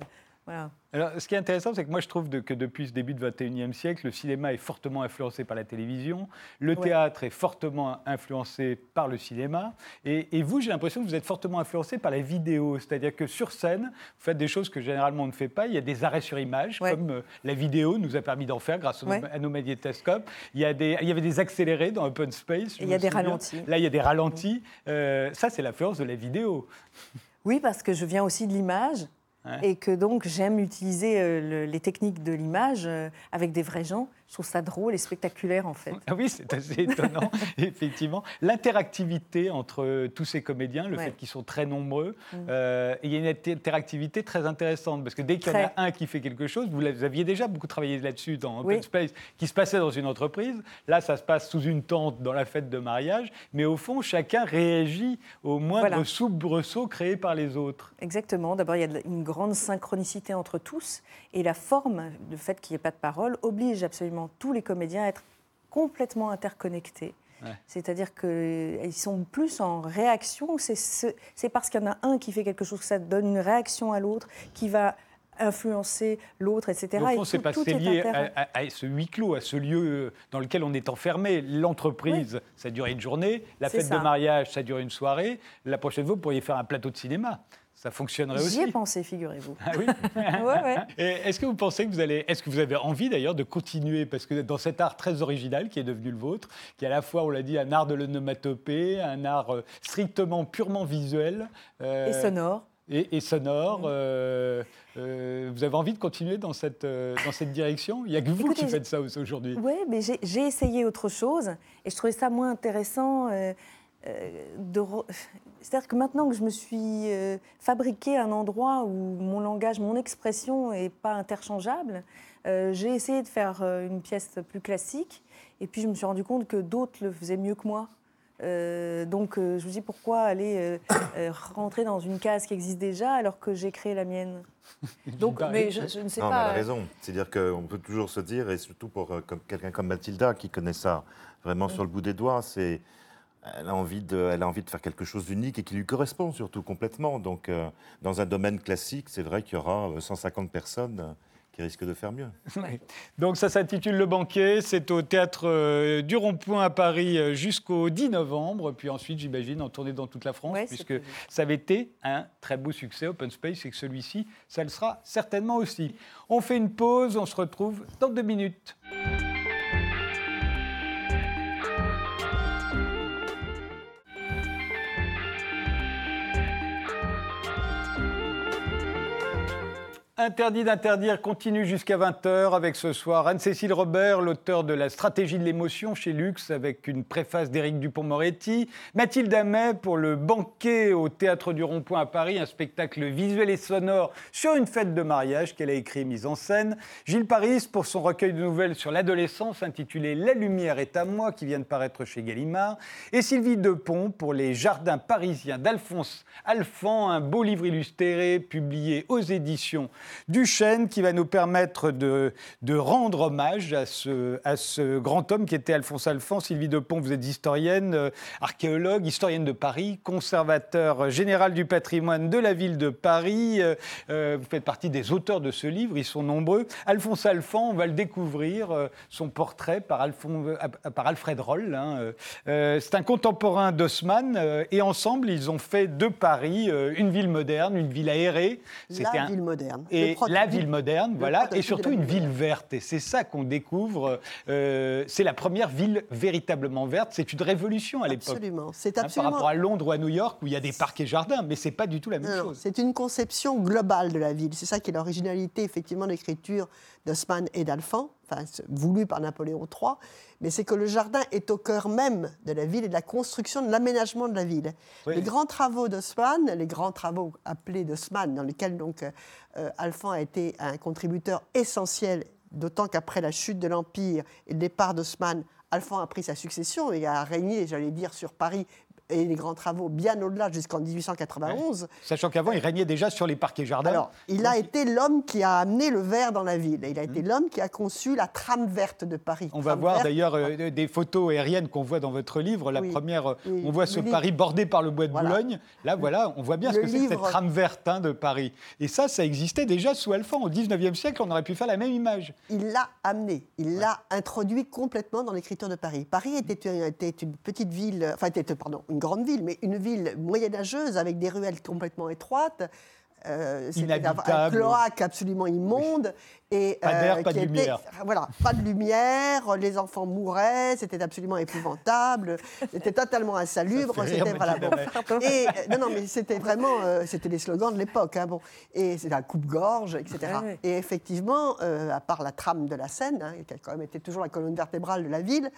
Voilà. Alors, ce qui est intéressant, c'est que moi, je trouve que depuis ce début du XXIe siècle, le cinéma est fortement influencé par la télévision, le Ouais. théâtre est fortement influencé par le cinéma, et, et vous, j'ai l'impression que vous êtes fortement influencé par la vidéo, c'est-à-dire que sur scène, vous faites des choses que généralement on ne fait pas. Il y a des arrêts sur image, Ouais. comme euh, la vidéo nous a permis d'en faire grâce Ouais. à nos médiathèscopes. Il y, a des, il y avait des accélérés dans Open Space. il y a des souviens. ralentis. Là, il y a des ralentis. Euh, ça, c'est l'influence de la vidéo. Oui, parce que je viens aussi de l'image. Et que donc j'aime utiliser euh, les techniques de l'image euh, avec des vrais gens. Je trouve ça drôle et spectaculaire en fait. Ah oui, c'est assez étonnant, effectivement. L'interactivité entre tous ces comédiens, le fait qu'ils sont très nombreux, mm. euh, il y a une interactivité très intéressante parce que dès qu'il y en a un qui fait quelque chose, vous, aviez déjà beaucoup travaillé là-dessus dans Open Space, qui se passait dans une entreprise. Là, ça se passe sous une tente dans la fête de mariage, mais au fond, chacun réagit au moindre soubresaut créé par les autres. Exactement. D'abord, il y a une grande synchronicité entre tous et la forme, le fait qu'il n'y ait pas de parole, oblige absolument tous les comédiens à être complètement interconnectés. C'est-à-dire qu'ils sont plus en réaction. C'est parce qu'il y en a un qui fait quelque chose que ça donne une réaction à l'autre, qui va influencer l'autre, etc. Au fond, c'est pas lié à, ce huis clos, à ce lieu dans lequel on est enfermé. L'entreprise, ça dure une journée. La fête de mariage, ça dure une soirée. La prochaine fois, vous pourriez faire un plateau de cinéma ça fonctionnerait aussi. J'y ai pensé, figurez-vous. Ah oui Est-ce que vous pensez que vous allez. Est-ce que vous avez envie d'ailleurs de continuer? Parce que dans cet art très original qui est devenu le vôtre, qui est à la fois, on l'a dit, un art de l'onomatopée, un art euh, strictement, purement visuel. Euh, et sonore. Et, sonore. Euh, vous avez envie de continuer dans cette, dans cette direction? Il n'y a que vous qui faites ça aujourd'hui. Oui, mais j'ai essayé autre chose et je trouvais ça moins intéressant. De c'est-à-dire que maintenant que je me suis euh, fabriqué un endroit où mon langage, mon expression n'est pas interchangeable, euh, j'ai essayé de faire euh, une pièce plus classique. Et puis je me suis rendu compte que d'autres le faisaient mieux que moi. donc je me dis pourquoi aller rentrer dans une case qui existe déjà alors que j'ai créé la mienne? Donc, mais je, ne sais pas. Mais elle a raison. C'est-à-dire qu'on peut toujours se dire, et surtout pour quelqu'un comme Mathilda qui connaît ça vraiment sur le bout des doigts, c'est elle a, envie de, elle a envie de faire quelque chose d'unique et qui lui correspond surtout complètement. Donc, euh, dans un domaine classique, c'est vrai qu'il y aura 150 euh, personnes euh, qui risquent de faire mieux. Donc ça s'intitule Le Banquet, c'est au théâtre du Rond-Point à Paris jusqu'au 10 novembre, puis ensuite j'imagine en tournée dans toute la France, puisque ça avait été un très beau succès Open Space et que celui-ci, ça le sera certainement aussi. On fait une pause, on se retrouve dans deux minutes. Interdit d'interdire continue jusqu'à 20h avec ce soir Anne-Cécile Robert, l'auteur de La stratégie de l'émotion chez Lux, avec une préface d'Éric Dupont-Moretti. Mathilde Amet pour Le banquet au Théâtre du Rond-Point à Paris, un spectacle visuel et sonore sur une fête de mariage qu'elle a écrit et mise en scène. Gilles Paris pour son recueil de nouvelles sur l'adolescence intitulé La lumière est à moi qui vient de paraître chez Gallimard. Et Sylvie Depont pour Les jardins parisiens d'Alphonse Alphand, un beau livre illustré publié aux éditions Duchesne qui va nous permettre de, de rendre hommage à ce, à ce, grand homme qui était Alphonse Alphand. Sylvie Depont, vous êtes historienne, euh, archéologue, historienne de Paris, conservateur général du patrimoine de la ville de Paris. Euh, euh, vous faites partie des auteurs de ce livre, ils sont nombreux. Alphonse Alphand, on va le découvrir, son portrait par, par Alfred Roll. Hein, C'est un contemporain d'Haussmann et ensemble, ils ont fait de Paris une ville moderne, une ville aérée. La ville moderne et la ville moderne, voilà, et surtout une ville verte. Et c'est ça qu'on découvre. Euh, c'est la première ville véritablement verte. C'est une révolution à l'époque. Absolument. C'est absolument. Hein, par rapport à Londres ou à New York où il y a des parcs et jardins, mais c'est pas du tout la même chose. C'est une conception globale de la ville. C'est ça qui est l'originalité effectivement de l'écriture d'Haussmann et d'Alphand, enfin, voulu par Napoléon III, mais c'est que le jardin est au cœur même de la ville et de la construction, de l'aménagement de la ville. Les grands travaux d'Haussmann, les grands travaux appelés d'Haussmann, dans lesquels donc euh, Alphand a été un contributeur essentiel, d'autant qu'après la chute de l'Empire et le départ d'Haussmann, Alphand a pris sa succession et a régné, j'allais dire, sur Paris et les grands travaux bien au-delà jusqu'en 1891. Sachant qu'avant, il régnait déjà sur les parcs et jardins. Alors, il a été l'homme qui a amené le vert dans la ville. il a été mmh. l'homme qui a conçu la trame verte de Paris. On va voir d'ailleurs euh, des photos aériennes qu'on voit dans votre livre. La première, euh, on voit ce Paris bordé par le bois de Boulogne. Là, voilà, on voit bien ce que c'est cette trame verte hein, de Paris. Et ça, ça existait déjà sous Alphand. Au 19e siècle, on aurait pu faire la même image. Il l'a amené. Il l'a introduit complètement dans l'écriture de Paris. Paris était, était une petite ville, enfin, était, pardon, une grande ville, mais une ville moyenâgeuse avec des ruelles complètement étroites. euh, c'était un- cloaque absolument immonde. Et, Pas d'air, pas de était- lumière. voilà, pas de lumière, les enfants mouraient, c'était absolument épouvantable, c'était totalement insalubre. C'était voilà, bon. Et euh, non, non, mais c'était vraiment, euh, c'était les slogans de l'époque, hein, bon. Et c'était un coupe-gorge, etc. Oui. Et effectivement, euh, à part la trame de la Seine, hein, qui a quand même été toujours la colonne vertébrale de la ville,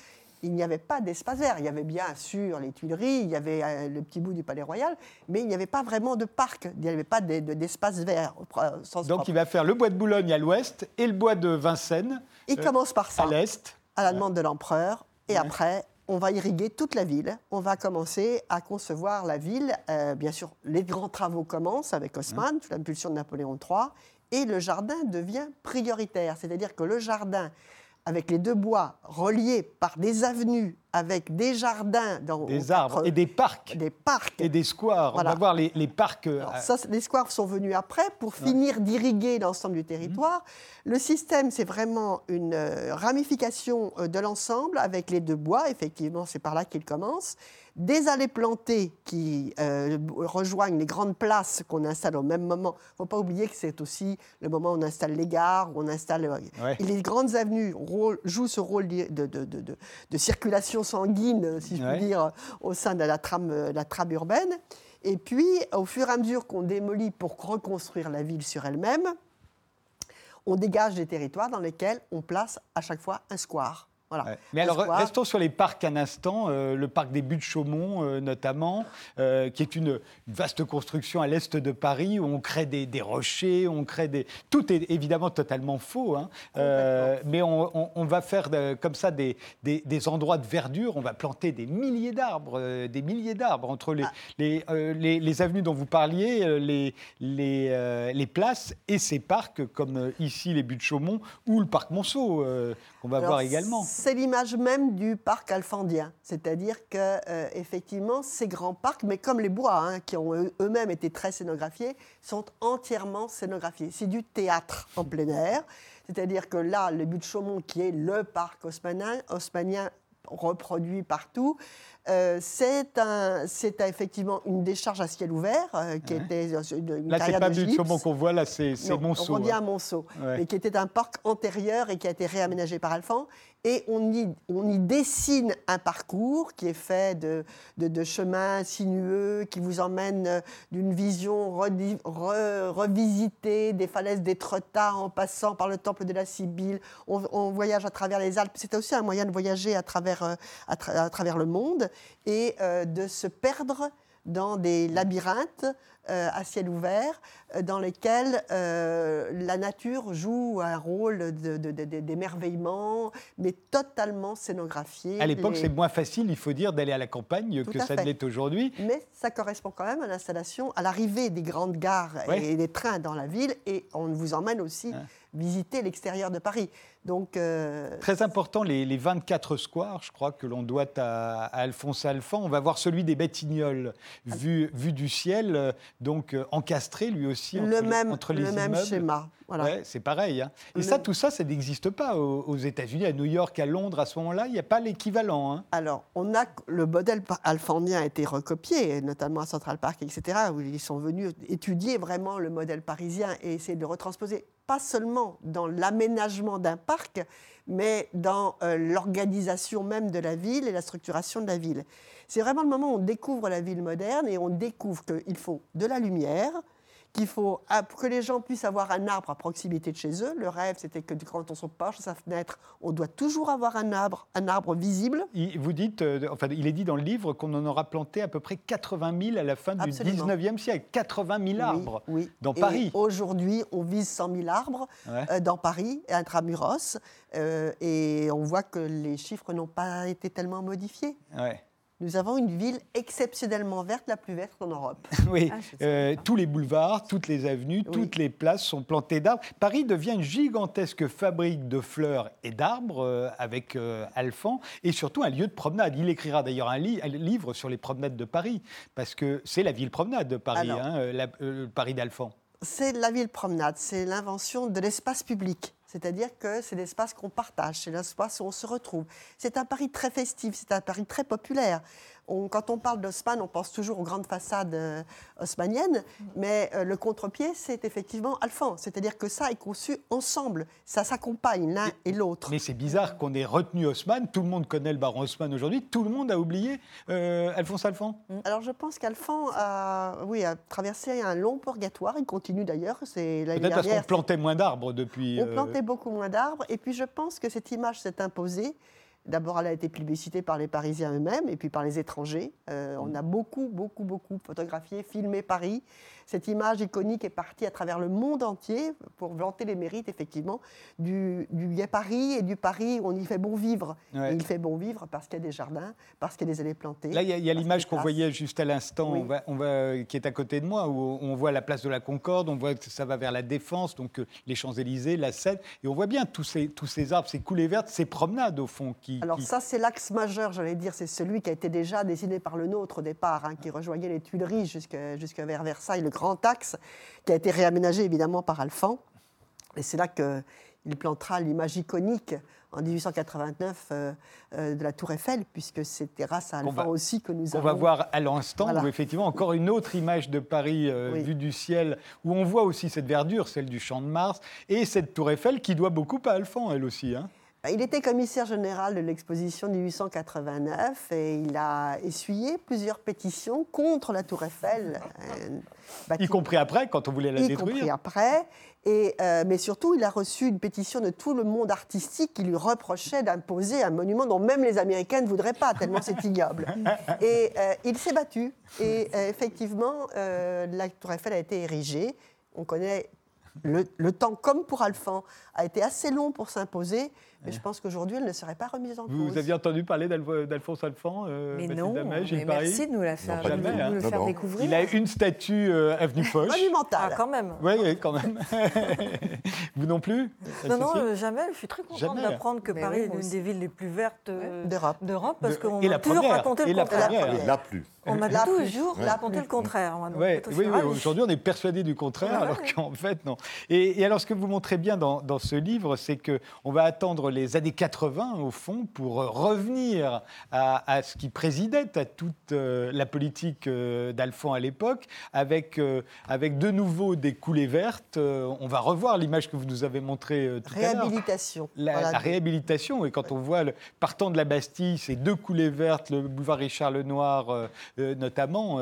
il n'y avait pas d'espace vert. Il y avait bien sûr les Tuileries, il y avait euh, le petit bout du Palais Royal, mais il n'y avait pas vraiment de parc. Il n'y avait pas de- de- d'espace vert au sens Donc propre. il va faire le bois de Boulogne à l'ouest et le bois de Vincennes Il euh, commence par ça. à l'est. à la demande de l'empereur. Et Ouais. après, on va irriguer toute la ville. On va commencer à concevoir la ville. Euh, bien sûr, les grands travaux commencent avec Haussmann, sous l'impulsion de Napoléon III. Et le jardin devient prioritaire. C'est-à-dire que le jardin, avec les deux bois reliés par des avenues, avec des jardins dans Des arbres quatre- et des parcs des parcs. et des squares. Voilà. On va voir les, les parcs. euh, ça, les squares sont venus après pour finir d'irriguer l'ensemble du territoire. Le système, c'est vraiment une euh, ramification euh, de l'ensemble avec les deux bois. Effectivement, c'est par là qu'il commence. Des allées plantées qui euh, rejoignent les grandes places qu'on installe au même moment. Il ne faut pas oublier que c'est aussi le moment où on installe les gares, où on installe... euh, Ouais. Et les grandes avenues rôle- jouent ce rôle de, de- de- de- de circulation sanguine, si je Ouais. puis dire, au sein de la trame, euh, la trame urbaine. Et puis, au fur et à mesure qu'on démolit pour reconstruire la ville sur elle-même, on dégage des territoires dans lesquels on place à chaque fois un square. Voilà. Ouais. Mais alors, restons sur les parcs un instant. euh, le parc des Buttes Chaumont, euh, notamment, euh, qui est une, vaste construction à l'est de Paris où on crée des, des rochers, on crée des. Tout est évidemment totalement faux, hein. Mais on, on- on va faire comme ça des, des- des endroits de verdure. On va planter des milliers d'arbres, des milliers d'arbres entre les, Ah. les, les- les avenues dont vous parliez, les, les, les places et ces parcs comme ici les Buttes Chaumont ou le parc Monceau qu'on va Alors, voir également. C'est l'image même du parc alfandien, c'est-à-dire que euh, effectivement ces grands parcs, mais comme les bois, hein, qui ont eux- eux-mêmes été très scénographiés, sont entièrement scénographiés. C'est du théâtre en plein air, c'est-à-dire que là, le but de Chaumont, qui est le parc haussmannien, haussmannien reproduit partout, euh, c'est un, c'est effectivement une décharge à ciel ouvert euh, qui était euh, une, une Là, c'est carrière pas de Butte qu'on voit, là, c'est c'est Non, Monceau. On revient hein. à Monceau, Ouais. mais qui était un parc antérieur et qui a été réaménagé par Alphand. Et on y, on y dessine un parcours qui est fait de, de, de chemins sinueux qui vous emmène euh, d'une vision redi- re- revisitée des falaises d'Étretat en passant par le temple de la Sibylle. On, on voyage à travers les Alpes. C'était aussi un moyen de voyager à travers, à, tra- à travers le monde et euh, de se perdre dans des labyrinthes euh, à ciel ouvert euh, dans lesquels euh, la nature joue un rôle de- de- de- de- d'émerveillement, mais totalement scénographié. À l'époque, Les- c'est moins facile, il faut dire, d'aller à la campagne Tout que ça ne l'est aujourd'hui. Mais ça correspond quand même à l'installation, à l'arrivée des grandes gares Ouais. et des trains dans la ville, et on vous emmène aussi Hein. Visiter l'extérieur de Paris. Donc, euh, Très important, les, les 24 squares, je crois que l'on doit à, à Alphonse Alphand. On va voir celui des Batignolles, vu, vu du ciel, euh, donc euh, encastré lui aussi entre, le les- même, entre les le même schéma. Voilà. Ouais, c'est pareil. hein. Et Le- ça, tout ça, ça n'existe pas aux, aux États-Unis, à New York, à Londres, à ce moment-là. Il n'y a pas l'équivalent. hein. Alors, on a le modèle alphandien a été recopié, notamment à Central Park, etc., où ils sont venus étudier vraiment le modèle parisien et essayer de le retransposer, pas seulement dans l'aménagement d'un parc, mais dans euh, l'organisation même de la ville et la structuration de la ville. C'est vraiment le moment où on découvre la ville moderne et on découvre qu'il faut de la lumière, qu'il faut ah, que les gens puissent avoir un arbre à proximité de chez eux. Le rêve, c'était que quand on se penche à sa fenêtre, on doit toujours avoir un arbre, un arbre visible. Il- Vous dites, euh, enfin, il est dit dans le livre qu'on en aura planté à peu près 80 000 à la fin Absolument. du 19e siècle. 80 000 arbres Oui, oui. dans Et Paris. Aujourd'hui, on vise 100 000 arbres Ouais. euh, dans Paris, intramuros, euh, et on voit que les chiffres n'ont pas été tellement modifiés. Ouais. Nous avons une ville exceptionnellement verte, la plus verte en Europe. Oui, Ah, euh, tous les boulevards, toutes les avenues, Oui. toutes les places sont plantées d'arbres. Paris devient une gigantesque fabrique de fleurs et d'arbres euh, avec euh, Alphand et surtout un lieu de promenade. Il écrira d'ailleurs un, li- un livre sur les promenades de Paris parce que c'est la ville promenade de Paris, Alors. hein, la- euh, Paris d'Alphand. C'est la ville promenade, c'est l'invention de l'espace public. C'est-à-dire que c'est l'espace qu'on partage, c'est l'espace où on se retrouve. C'est un Paris très festif, c'est un Paris très populaire. On- quand on parle d'Haussmann, on pense toujours aux grandes façades euh, haussmanniennes, mais euh, le contre-pied, c'est effectivement Alphand. C'est-à-dire que ça est conçu ensemble, ça s'accompagne l'un et l'autre. Mais c'est bizarre qu'on ait retenu Haussmann. Tout le monde connaît le baron Haussmann aujourd'hui. Tout le monde a oublié euh, Alphonse Alphand. Alors je pense qu'Alphand a, oui, a traversé un long purgatoire, il continue d'ailleurs, Peut-être parce qu'on plantait moins d'arbres depuis. On euh, plantait beaucoup moins d'arbres. Et puis je pense que cette image s'est imposée. D'abord, elle a été plébiscitée par les Parisiens eux-mêmes et puis par les étrangers. Euh, on a beaucoup, beaucoup, beaucoup photographié, filmé Paris. Cette image iconique est partie à travers le monde entier pour vanter les mérites, effectivement, du, du Paris et du Paris où on y fait bon vivre. Ouais. Et il fait bon vivre parce qu'il y a des jardins, parce qu'il y a des allées plantées. Là, il y a, l'image qu'on voyait juste à l'instant, Oui. on va, on va- qui est à côté de moi, où on voit la place de la Concorde, on voit que ça va vers la Défense, donc euh, les Champs-Élysées, la Seine, et on voit bien tous ces, tous ces arbres, ces coulées vertes, ces promenades au fond. Qui, Alors qui- ça, c'est l'axe majeur, j'allais dire, c'est celui qui a été déjà dessiné par le nôtre au départ, hein, qui rejoignait les Tuileries jusque, jusque vers Versailles, le grand axe, qui a été réaménagé évidemment par Alphand. Et c'est là qu'il plantera l'image iconique en 1889 euh, euh, de la Tour Eiffel, puisque c'était grâce à Alphand aussi que nous On avons... va voir à l'instant, Voilà. où effectivement, encore une autre image de Paris euh, Oui. vue du ciel, où on voit aussi cette verdure, celle du Champ de Mars, et cette tour Eiffel qui doit beaucoup à Alphand, elle aussi. hein. Il était commissaire général de l'exposition de 1889 et il a essuyé plusieurs pétitions contre la Tour Eiffel. un Y compris après, quand on voulait la y compris détruire. après. Et, euh, mais surtout, il a reçu une pétition de tout le monde artistique qui lui reprochait d'imposer un monument dont même les Américains ne voudraient pas, tellement c'est ignoble. Et euh, il s'est battu. Et euh, effectivement, euh, la Tour Eiffel a été érigée. On connaît le, le temps, comme pour Alphand, a été assez long pour s'imposer. Mais je pense qu'aujourd'hui, elle ne serait pas remise en Vous, cause. vous aviez entendu parler d'Alph- d'Alphonse Alphand euh, Mais non, Damay, Gilles mais Paris merci de nous la faire, nous le non. découvrir. Il a une statue euh, avenue Foch. Ah, Monumentale. quand même. Oui, oui, quand même. Vous non plus Non, non, euh, jamais. Je suis très contente d'apprendre que Mais Paris oui, est l'une des villes les plus vertes euh, D'Europe. d'Europe, parce qu'on m'a toujours première, raconté le contraire. l'a plus. On m'a toujours raconté le contraire. oui, oui, ravie. aujourd'hui on est persuadé du contraire, alors qu'en fait non. Et, alors ce que vous montrez bien dans, ce livre, c'est que on va attendre les années 80 au fond pour euh, revenir à, à ce qui présidait à toute euh, la politique euh, d'Alphand à l'époque, avec euh, avec de nouveau des coulées vertes. On va revoir l'image que vous nous avez montrée tout à l'heure. Réhabilitation. La, Voilà. la réhabilitation, et quand on voit, le- partant de la Bastille, ces deux coulées vertes, le boulevard Richard Lenoir notamment,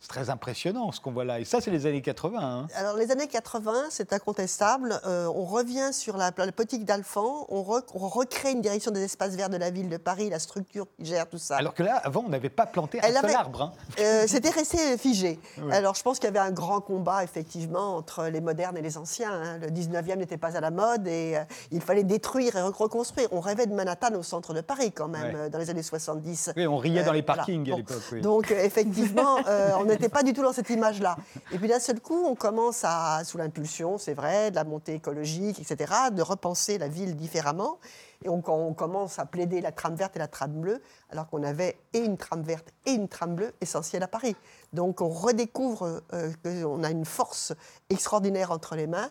c'est très impressionnant ce qu'on voit là. Et ça, c'est les années 80. hein. Alors, les années 80, c'est incontestable. On revient sur la, la politique d'Alphand, on, re- on recrée une direction des espaces verts de la ville de Paris, la structure qui gère tout ça. Alors que là, avant, on n'avait pas planté un Elle seul avait- arbre. hein. Euh, C'était resté figé. Alors, je pense qu'il y avait un grand combat, effectivement, entre les modernes et les anciens. hein. Le 19e n'était pas à la mode et euh, il fallait détruire et reconstruire. On rêvait de Manhattan au centre de Paris, quand même, Ouais. euh, dans les années 70. Oui, on riait dans les voilà. parkings à Bon. l'époque. oui. Donc, effectivement, on n'était pas du tout dans cette image-là. Et puis d'un seul coup, on commence à, sous l'impulsion, c'est vrai, de la montée écologique, etc., de repenser la ville différemment. Et on, on commence à plaider la trame verte et la trame bleue, alors qu'on avait et une trame verte et une trame bleue essentielle à Paris. Donc on redécouvre euh, qu'on a une force extraordinaire entre les mains.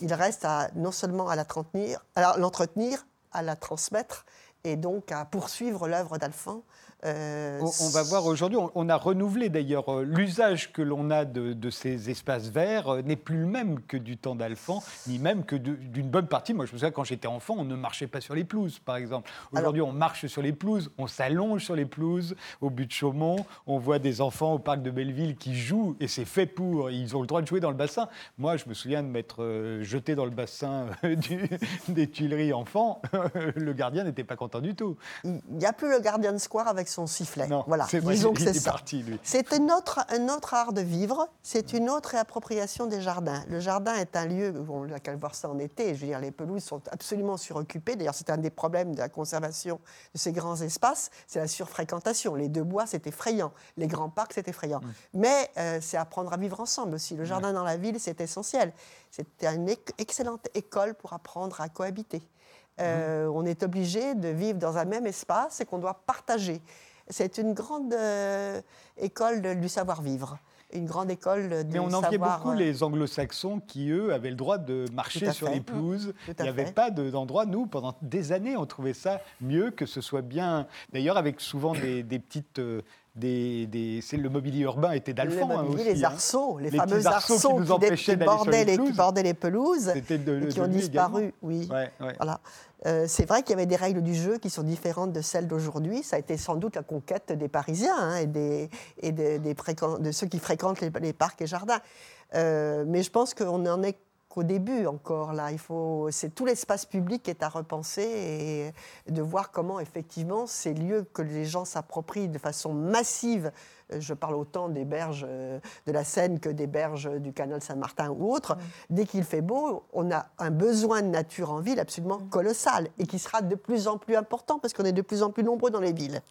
Il reste à, non seulement à l'entretenir, à la transmettre, et donc à poursuivre l'œuvre d'Alphand. Euh, On, on va voir aujourd'hui, on, on a renouvelé d'ailleurs euh, l'usage que l'on a de, de ces espaces verts euh, n'est plus le même que du temps d'Alphand, ni même que de- d'une bonne partie. Moi, je me souviens quand j'étais enfant, on ne marchait pas sur les pelouses, par exemple. Aujourd'hui, on marche sur les pelouses, on s'allonge sur les pelouses au but de Chaumont, on voit des enfants au parc de Belleville qui jouent et c'est fait pour. Ils ont le droit de jouer dans le bassin. Moi, je me souviens de m'être jeté dans le bassin du- des Tuileries enfant. le gardien n'était pas content du tout. Il n'y a plus le Guardian Square avec son sifflet. Non, voilà, disons que c'est est ça. parti, lui. C'est un autre, un autre art de vivre, c'est une autre réappropriation des jardins. Le jardin est un lieu, on n'a qu'à le voir ça en été, je veux dire, les pelouses sont absolument suroccupées. D'ailleurs, c'est un des problèmes de la conservation de ces grands espaces, c'est la surfréquentation. Les deux bois, c'est effrayant. Les grands parcs, c'est effrayant. Mais euh, c'est apprendre à vivre ensemble aussi. Le jardin dans la ville, c'est essentiel. C'est une excellente école pour apprendre à cohabiter. Euh, On est obligé de vivre dans un même espace et qu'on doit partager. C'est une grande euh, école de- du savoir-vivre. une grande école de Mais on enviait beaucoup euh, les anglo-saxons qui, eux, avaient le droit de marcher sur les pelouses. Il n'y avait pas de- d'endroit. Nous, pendant des années, on trouvait ça mieux que ce soit bien. D'ailleurs, avec souvent des, des petites. euh, des, des- c'est le mobilier urbain était le d'Alphand hein, mobilier, aussi. les hein. arceaux, les, Les fameux arceaux qui nous qui, empêchaient bordaient les, qui bordaient les pelouses C'était de, et qui ont disparu. Oui. également. Ouais, ouais. Voilà. Euh, c'est vrai qu'il y avait des règles du jeu qui sont différentes de celles d'aujourd'hui. Ça a été sans doute la conquête des Parisiens hein, et, des, et des- des de ceux qui fréquentent les, les parcs et jardins. Euh, mais je pense qu'on n'en est qu'au début encore là. Il faut, c'est tout l'espace public qui est à repenser et de voir comment effectivement ces lieux que les gens s'approprient de façon massive. euh, Je parle autant des berges euh, de la Seine que des berges du canal Saint-Martin ou autres. Dès qu'il fait beau, on a un besoin de nature en ville absolument colossal et qui sera de plus en plus important parce qu'on est de plus en plus nombreux dans les villes.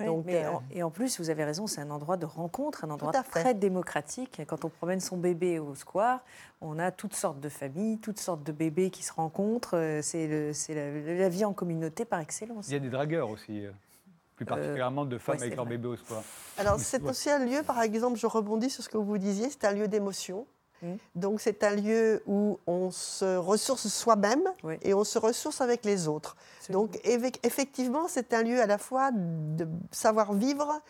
Oui, Donc, mais euh, en- et en plus, vous avez raison, c'est un endroit de rencontre, un endroit très démocratique. Quand on promène son bébé au square, on a toutes sortes de familles, toutes sortes de bébés qui se rencontrent. Euh, C'est la, la vie en communauté par excellence. Il y a des dragueurs aussi, euh, plus particulièrement de femmes ouais, avec vrai. bébés au square. Alors, c'est aussi un lieu, par exemple, je rebondis sur ce que vous disiez, c'est un lieu d'émotion. Mm. Donc, c'est un lieu où on se ressource soi-même Oui. et on se ressource avec les autres. Donc, effectivement, c'est un lieu à la fois de savoir-vivre,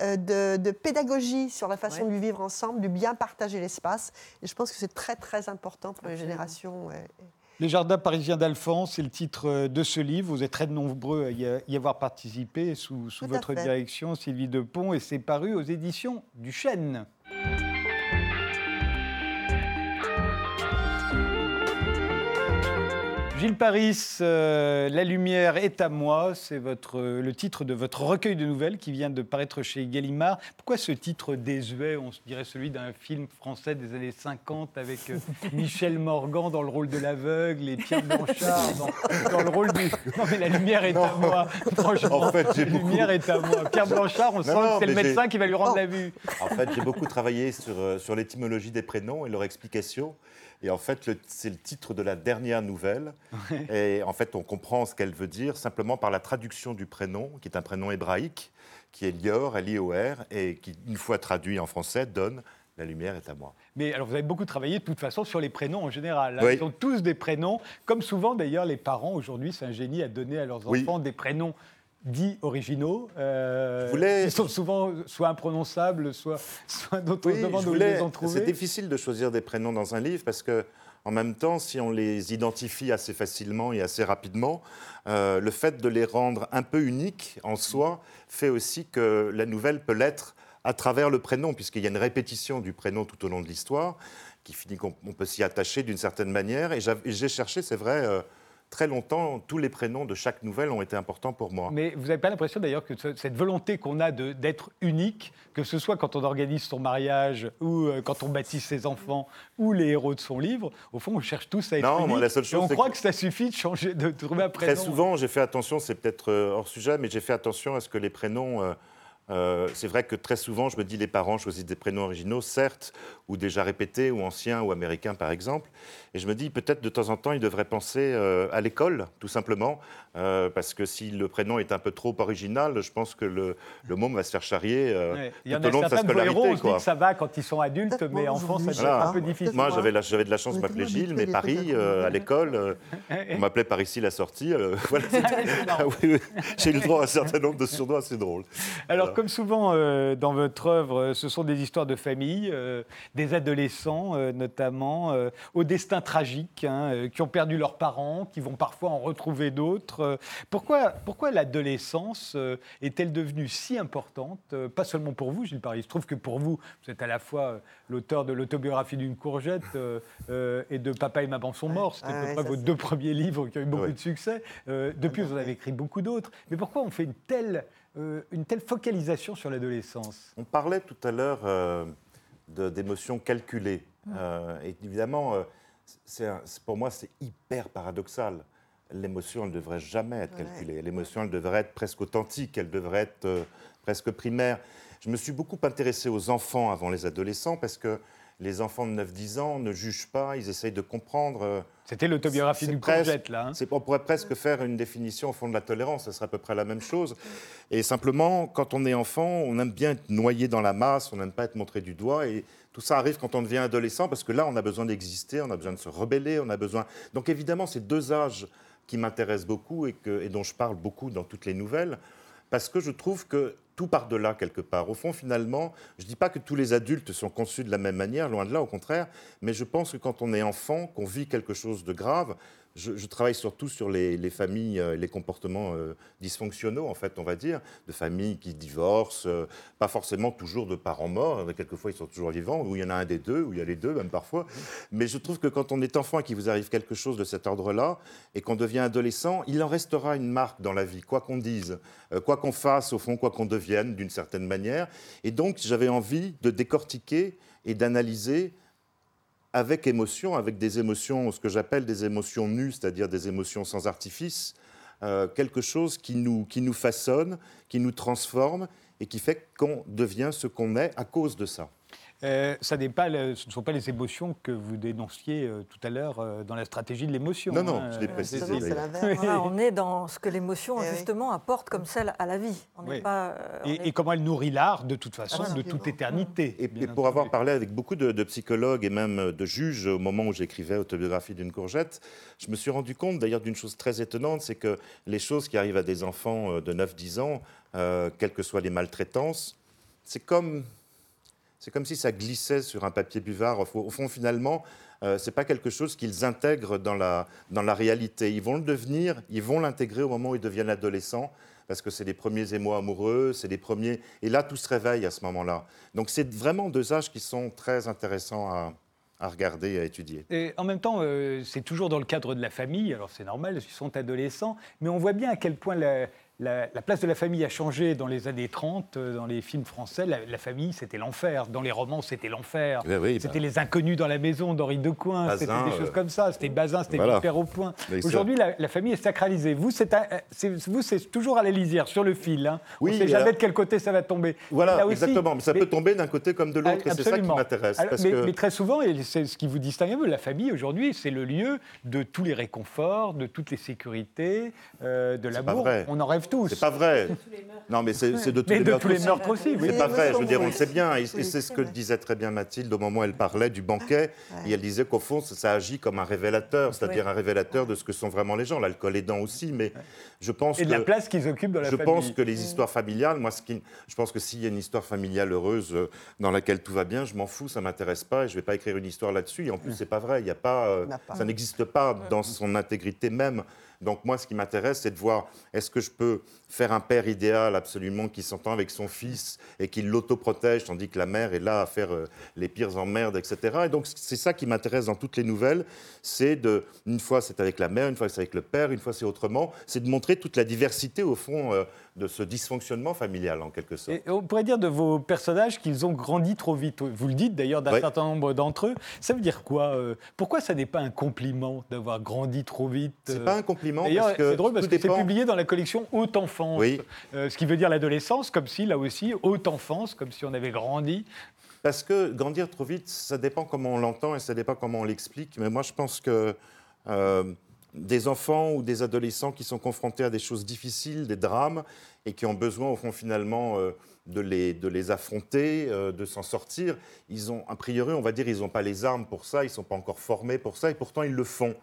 euh, de, de pédagogie sur la façon de vivre ensemble, de bien partager l'espace. Et je pense que c'est très, très important pour les générations. Les jardins parisiens d'Alphand, c'est le titre euh, de ce livre. Vous êtes très nombreux à y, avoir participé sous, votre fait. direction, Sylvie Depont, et c'est paru aux éditions du Chêne. Gilles Paris, euh, La lumière est à moi, c'est votre, euh, le titre de votre recueil de nouvelles qui vient de paraître chez Gallimard. Pourquoi ce titre désuet? On se dirait celui d'un film français des années 50 avec euh, Michel Morgan dans le rôle de l'aveugle et Pierre Blanchard dans, dans le rôle du... Non mais La lumière est à moi, franchement. En fait, j'ai La beaucoup- lumière est à moi. Pierre Blanchard, on sent non, que c'est le médecin qui va lui rendre la vue. En fait, j'ai beaucoup travaillé sur, sur l'étymologie des prénoms et leur explication. Et en fait, c'est le titre de la dernière nouvelle. Et en fait, on comprend ce qu'elle veut dire simplement par la traduction du prénom, qui est un prénom hébraïque, qui est Lior, L-I-O-R, et qui, une fois traduit en français, donne La lumière est à moi. Mais alors, vous avez beaucoup travaillé de toute façon sur les prénoms en général. hein. Oui. Ils ont tous des prénoms. Comme souvent, d'ailleurs, les parents aujourd'hui s'ingénient à donner à leurs Oui. enfants des prénoms dits originaux. euh, voulais- Ils sont souvent soit imprononçables, soit, soit dont Oui, demande où voulais- les ont C'est trouvés. difficile de choisir des prénoms dans un livre parce que, en même temps, si on les identifie assez facilement et assez rapidement, euh, le fait de les rendre un peu uniques en soi fait aussi que la nouvelle peut l'être à travers le prénom, puisqu'il y a une répétition du prénom tout au long de l'histoire qui finit qu'on on peut s'y attacher d'une certaine manière. Et j'ai cherché, c'est vrai, euh, très longtemps, tous les prénoms de chaque nouvelle ont été importants pour moi. Mais vous n'avez pas l'impression d'ailleurs que ce- cette volonté qu'on a d'être unique, que ce soit quand on organise son mariage ou euh, quand on baptise ses enfants ou les héros de son livre, au fond on cherche tous à être Non, unique. la seule Et chose, on c'est croit que- que... ça suffit de changer, de trouver un prénom. Très souvent, j'ai fait attention, c'est peut-être euh, hors sujet, mais j'ai fait attention à ce que les prénoms. euh, euh, c'est vrai que très souvent, je me dis les parents choisissent des prénoms originaux, certes, ou déjà répétés, ou anciens, ou américains, par exemple. Et je me dis peut-être de temps en temps, ils devraient penser euh, à l'école, tout simplement, euh, parce que si le prénom est un peu trop original, je pense que le, le môme va se faire charrier euh, Ouais. Il y en tout a au long de sa scolarité. se dit quoi. que ça va quand ils sont adultes, mais enfants, ça devient un peu difficile. Moi, j'avais de la chance de on tellement Gilles, mais Paris, à euh, l'école, euh, on m'appelait par ici la sortie. euh, voilà. Ah oui, oui. J'ai eu le droit à un certain nombre de surnoms assez drôles. Alors, Voilà. comme souvent euh, dans votre œuvre, ce sont des histoires de famille, euh, des adolescents euh, notamment, euh, au destin tragique, hein, euh, qui ont perdu leurs parents, qui vont parfois en retrouver d'autres. Euh, pourquoi pourquoi l'adolescence euh, est-elle devenue si importante Pas seulement pour vous, Gilles Paris? Il se trouve que pour vous, vous êtes à la fois l'auteur de l'autobiographie d'une courgette euh, et de Papa et Maman sont morts. C'était à ouais, peu près ça, vos deux premiers livres qui ont eu beaucoup de succès. Euh, depuis, vous en avez écrit beaucoup d'autres. Mais pourquoi on fait une telle, euh, une telle focalisation sur l'adolescence? On parlait tout à l'heure euh, d'émotions calculées. Euh, et évidemment, euh, un- pour moi, c'est hyper paradoxal. L'émotion, elle ne devrait jamais être Ouais. calculée. L'émotion, elle devrait être presque authentique, elle devrait être euh, presque primaire. Je me suis beaucoup intéressé aux enfants avant les adolescents parce que les enfants de 9-10 ans ne jugent pas, ils essayent de comprendre. euh, C'était l'autobiographie C'est du courgette, là. hein. c'est- on pourrait presque faire une définition au fond de la tolérance, ça serait à peu près la même chose. Et simplement, quand on est enfant, on aime bien être noyé dans la masse, on n'aime pas être montré du doigt. Et tout ça arrive quand on devient adolescent, parce que là, on a besoin d'exister, on a besoin de se rebeller, on a besoin. Donc évidemment, c'est deux âges qui m'intéressent beaucoup et, et dont je parle beaucoup dans toutes les nouvelles, parce que je trouve que tout part de là quelque part. Au fond, finalement, je ne dis pas que tous les adultes sont conçus de la même manière, loin de là, au contraire, mais je pense que quand on est enfant, qu'on vit quelque chose de grave, je, travaille surtout sur les, les familles, euh, les comportements euh, dysfonctionnaux, en fait, on va dire, de familles qui divorcent, euh, pas forcément toujours de parents morts, quelquefois ils sont toujours vivants, ou il y en a un des deux, ou il y a les deux même parfois. Mais je trouve que quand on est enfant et qu'il vous arrive quelque chose de cet ordre-là, et qu'on devient adolescent, il en restera une marque dans la vie, quoi qu'on dise, euh, quoi qu'on fasse, au fond, quoi qu'on devienne, d'une certaine manière. Et donc j'avais envie de décortiquer et d'analyser avec émotion, avec des émotions, ce que j'appelle des émotions nues, c'est-à-dire des émotions sans artifice, euh, quelque chose qui nous, qui nous façonne, qui nous transforme et qui fait qu'on devient ce qu'on est à cause de ça. Euh, ça n'est pas le- ce ne sont pas les émotions que vous dénonciez euh, tout à l'heure euh, dans la stratégie de l'émotion. Non, non, hein, je l'ai précisé. Voilà, on est dans ce que l'émotion, Eh oui. justement, apporte comme celle à la vie. On n'est Oui. pas, on Et, est- et comment elle nourrit l'art, de toute façon, Ah, de toute éternité. Et, pour avoir parlé avec beaucoup de, de psychologues et même de juges au moment où j'écrivais Autobiographie d'une courgette, je me suis rendu compte d'ailleurs d'une chose très étonnante, c'est que les choses qui arrivent à des enfants de 9-10 ans, euh, quelles que soient les maltraitances, c'est comme, c'est comme si ça glissait sur un papier buvard. Au fond, finalement, euh, c'est pas quelque chose qu'ils intègrent dans la, dans la réalité. Ils vont le devenir, ils vont l'intégrer au moment où ils deviennent adolescents, parce que c'est les premiers émois amoureux, c'est les premiers. Et là, tout se réveille à ce moment-là. Donc, c'est vraiment deux âges qui sont très intéressants à, à regarder et à étudier. Et en même temps, euh, c'est toujours dans le cadre de la famille, alors c'est normal, ils sont adolescents, mais on voit bien à quel point la, la- la place de la famille a changé dans les années 30, euh, dans les films français. La, la famille, c'était l'enfer. Dans les romans, c'était l'enfer. Oui, c'était les inconnus dans la maison d'Henri Decoing, c'était des choses euh, comme ça, c'était Bazin, c'était voilà. hyper au point. Aujourd'hui, la, la famille est sacralisée. Vous, c'est un- euh, vous, c'est toujours à la lisière, sur le fil. hein. Oui, on ne sait jamais de quel côté ça va tomber. Voilà, aussi, exactement. Mais ça mais- peut tomber d'un côté comme de l'autre, c'est ça qui m'intéresse. Mais, que- mais très souvent, et c'est ce qui vous distingue un peu, la famille aujourd'hui, c'est le lieu de tous les réconforts, de toutes les sécurités, euh, de l'amour. On en rêve tous. C'est pas vrai. Non, mais c'est de tous mais les de meurtres tous les aussi. meurtres aussi. oui. C'est pas vrai, je veux dire, on le sait bien, et, Oui, c'est ce que disait très bien Mathilde au moment où elle parlait du banquet, et elle disait qu'au fond, ça, ça agit comme un révélateur, c'est-à-dire un révélateur de ce que sont vraiment les gens, l'alcool aidant aussi, mais je pense Et de que... la place qu'ils occupent dans la je famille. pense que les histoires familiales, moi, ce qui, je pense que s'il y a une histoire familiale heureuse euh, dans laquelle tout va bien, je m'en fous, ça m'intéresse pas, et je vais pas écrire une histoire là-dessus. Et en plus, c'est pas vrai, il y a pas, euh, Il n'y en a pas. ça n'existe pas dans son intégrité même. Donc moi, ce qui m'intéresse, c'est de voir est-ce que je peux faire un père idéal absolument qui s'entend avec son fils et qui l'autoprotège, tandis que la mère est là à faire euh, les pires emmerdes, etc. Et donc c'est ça qui m'intéresse dans toutes les nouvelles, c'est de, une fois c'est avec la mère, une fois c'est avec le père, une fois c'est autrement, c'est de montrer toute la diversité au fond euh, de ce dysfonctionnement familial en quelque sorte. Et on pourrait dire de vos personnages qu'ils ont grandi trop vite. Vous le dites d'ailleurs d'un certain nombre d'entre eux. Ça veut dire quoi euh, Pourquoi ça n'est pas un compliment d'avoir grandi trop vite C'est euh, pas un compliment D'ailleurs, parce que c'est drôle parce que c'est dépend- publié dans la collection Haute Enfance, Oui. Euh, ce qui veut dire l'adolescence, comme si, là aussi, Haute Enfance, comme si on avait grandi. Parce que grandir trop vite, ça dépend comment on l'entend et ça dépend comment on l'explique. Mais moi, je pense que euh, des enfants ou des adolescents qui sont confrontés à des choses difficiles, des drames, et qui ont besoin, au fond, finalement, euh, de, les, de les affronter, euh, de s'en sortir, ils ont, a priori, on va dire, ils n'ont pas les armes pour ça, ils ne sont pas encore formés pour ça, et pourtant, ils le font.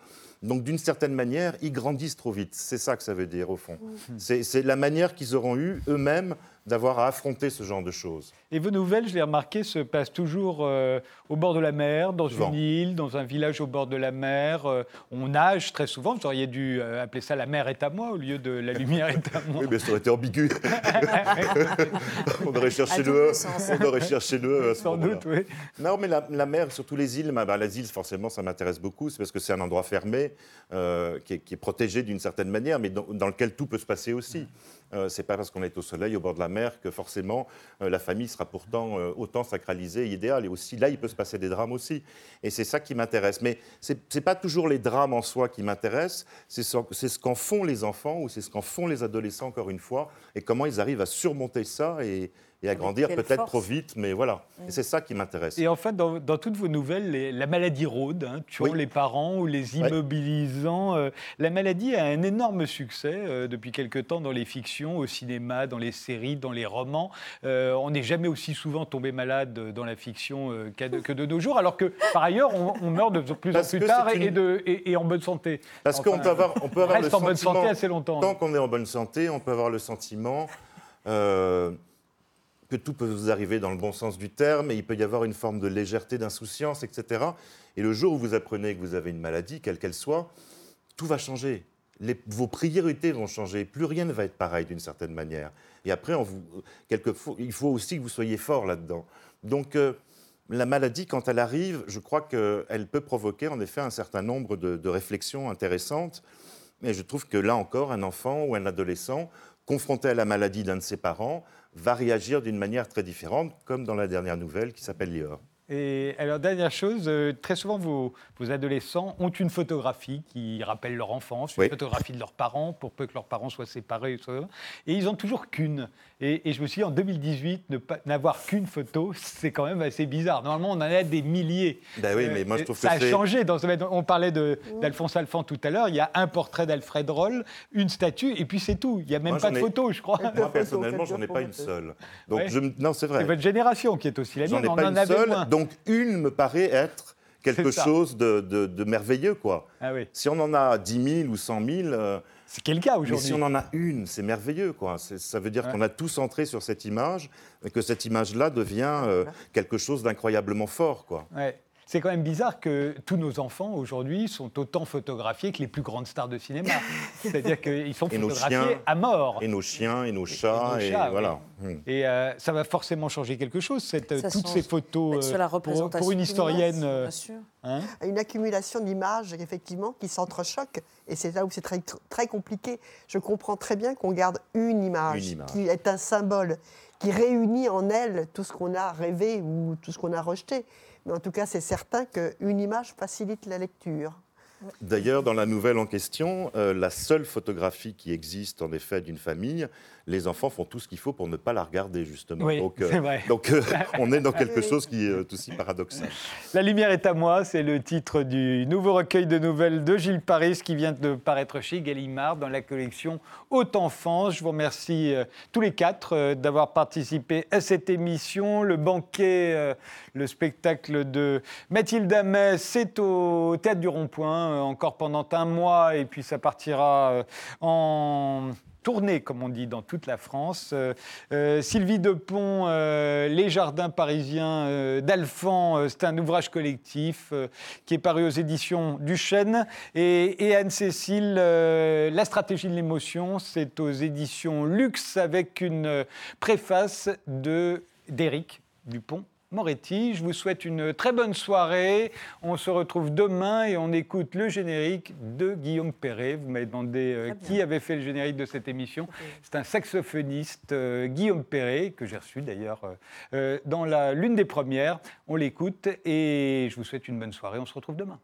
Donc, d'une certaine manière, ils grandissent trop vite. C'est ça que ça veut dire, au fond. C'est c'est la manière qu'ils auront eue eux-mêmes d'avoir à affronter ce genre de choses. Et vos nouvelles, je l'ai remarqué, se passent toujours euh, au bord de la mer, dans Souvent. une île, dans un village au bord de la mer. Euh, on nage très souvent. Vous auriez dû euh, appeler ça La mer est à moi au lieu de La lumière est à moi. Oui, mais ça aurait été ambigu. on aurait cherché le E. On aurait cherché le à ce Sans doute, oui. Non, mais la, la mer, surtout les îles, bah, bah, les îles, forcément, ça m'intéresse beaucoup. C'est parce que c'est un endroit fermé, euh, qui, est, protégé d'une certaine manière, mais dans lequel tout peut se passer aussi. Euh, c'est pas parce qu'on est au soleil, au bord de la mer, que forcément euh, la famille sera pourtant euh, autant sacralisée et idéale. Et aussi, là, il peut se passer des drames aussi. Et c'est ça qui m'intéresse. Mais c'est c'est pas toujours les drames en soi qui m'intéressent. C'est ce, c'est ce qu'en font les enfants ou c'est ce qu'en font les adolescents, encore une fois, et comment ils arrivent à surmonter ça et, et à grandir peut-être force. trop vite, mais voilà. Et c'est ça qui m'intéresse. Et en fait, dans, dans toutes vos nouvelles, les- la maladie rôde, hein, tuant Oui. les parents ou les immobilisant. euh, la maladie a un énorme succès euh, depuis quelque temps dans les fictions, au cinéma, dans les séries, dans les romans. Euh, on n'est jamais aussi souvent tombé malade dans la fiction euh, de, que de nos jours, alors que par ailleurs, on, on meurt de plus Parce en plus tard et, une- de, et, et en bonne santé. Parce Enfin, qu'on peut avoir, on peut avoir le reste en bonne sentiment, santé assez longtemps. tant qu'on est en bonne santé, on peut avoir le sentiment euh, que tout peut vous arriver dans le bon sens du terme, et il peut y avoir une forme de légèreté, d'insouciance, etc. Et le jour où vous apprenez que vous avez une maladie, quelle qu'elle soit, tout va changer. Vos priorités vont changer. Plus rien ne va être pareil d'une certaine manière. Et après, il faut aussi que vous soyez fort là-dedans. Donc, euh, la maladie, quand elle arrive, je crois qu'elle peut provoquer en effet un certain nombre de, de réflexions intéressantes. Mais je trouve que là encore, un enfant ou un adolescent confronté à la maladie d'un de ses parents va réagir d'une manière très différente, comme dans la dernière nouvelle qui s'appelle Lior. Et alors, dernière chose, euh, très souvent, vos, vos adolescents ont une photographie qui rappelle leur enfance, une Oui. photographie de leurs parents, pour peu que leurs parents soient séparés. Et ils ont toujours qu'une. Et, et je me suis dit, en 2018, ne pas- n'avoir qu'une photo, c'est quand même assez bizarre. Normalement, on en a des milliers. Ben oui, Euh, mais moi je et trouve ça que a c'est. changé dans ce domaine. On parlait de- d'Alphonse Alphand tout à l'heure. Il y a un portrait d'Alfred Roll, une statue, et puis c'est tout. Il n'y a même Moi, pas j'en de ai- photo, je crois. Moi personnellement, j'en ai pas une seule. Donc Ouais. je me- non, c'est C'est vrai. votre génération qui est aussi la J'en mienne. ai On pas en une seule. moins. Donc une me paraît être quelque C'est chose de, de- de merveilleux, quoi. Ah oui. Si on en a 10 000 ou 100 000, euh, C'est quel cas mais aujourd'hui si on en a une, c'est merveilleux, quoi. Ça veut dire Ouais. qu'on a tout centré sur cette image et que cette image-là devient euh, quelque chose d'incroyablement fort, quoi. Ouais. C'est quand même bizarre que tous nos enfants aujourd'hui sont autant photographiés que les plus grandes stars de cinéma. C'est-à-dire qu'ils sont Et nos photographiés chiens. à mort. Et nos chiens et nos chats, nos et, chats, voilà. Hmm. Et euh, ça va forcément changer quelque chose, cette, Ça toutes change. ces photos. Mais sur la euh, pour, représentation pour une historienne. euh, bien sûr. hein. Une accumulation d'images, effectivement, qui s'entrechoquent. Et c'est là où c'est très, très compliqué. Je comprends très bien qu'on garde une image, Une image. qui est un symbole, qui réunit en elle tout ce qu'on a rêvé ou tout ce qu'on a rejeté. Mais en tout cas, c'est certain qu'une image facilite la lecture. D'ailleurs, dans la nouvelle en question, euh, la seule photographie qui existe en effet d'une famille, les enfants font tout ce qu'il faut pour ne pas la regarder justement. Oui, donc, euh, c'est vrai. donc euh, on est dans quelque chose qui est aussi paradoxal. La lumière est à moi, c'est le titre du nouveau recueil de nouvelles de Gilles Paris qui vient de paraître chez Gallimard dans la collection Haute Enfance. Je vous remercie euh, tous les quatre euh, d'avoir participé à cette émission. Le banquet, euh, le spectacle de Mathilde Amet, c'est au Théâtre du Rond-Point euh, encore pendant un mois et puis ça partira euh, en tournée, comme on dit, dans toute la France. Euh, Sylvie Depont, Les Jardins parisiens d'Alphand, c'est un ouvrage collectif qui est paru aux éditions du Chêne. Et, Anne-Cécile, La stratégie de l'émotion, c'est aux éditions Luxe avec une préface d'Éric Dupont. Moretti, je vous souhaite une très bonne soirée. On se retrouve demain et on écoute le générique de Guillaume Perret. Vous m'avez demandé euh, qui avait fait le générique de cette émission. C'est un saxophoniste, euh, Guillaume Perret, que j'ai reçu d'ailleurs euh, dans l'une des premières. On l'écoute et je vous souhaite une bonne soirée. On se retrouve demain.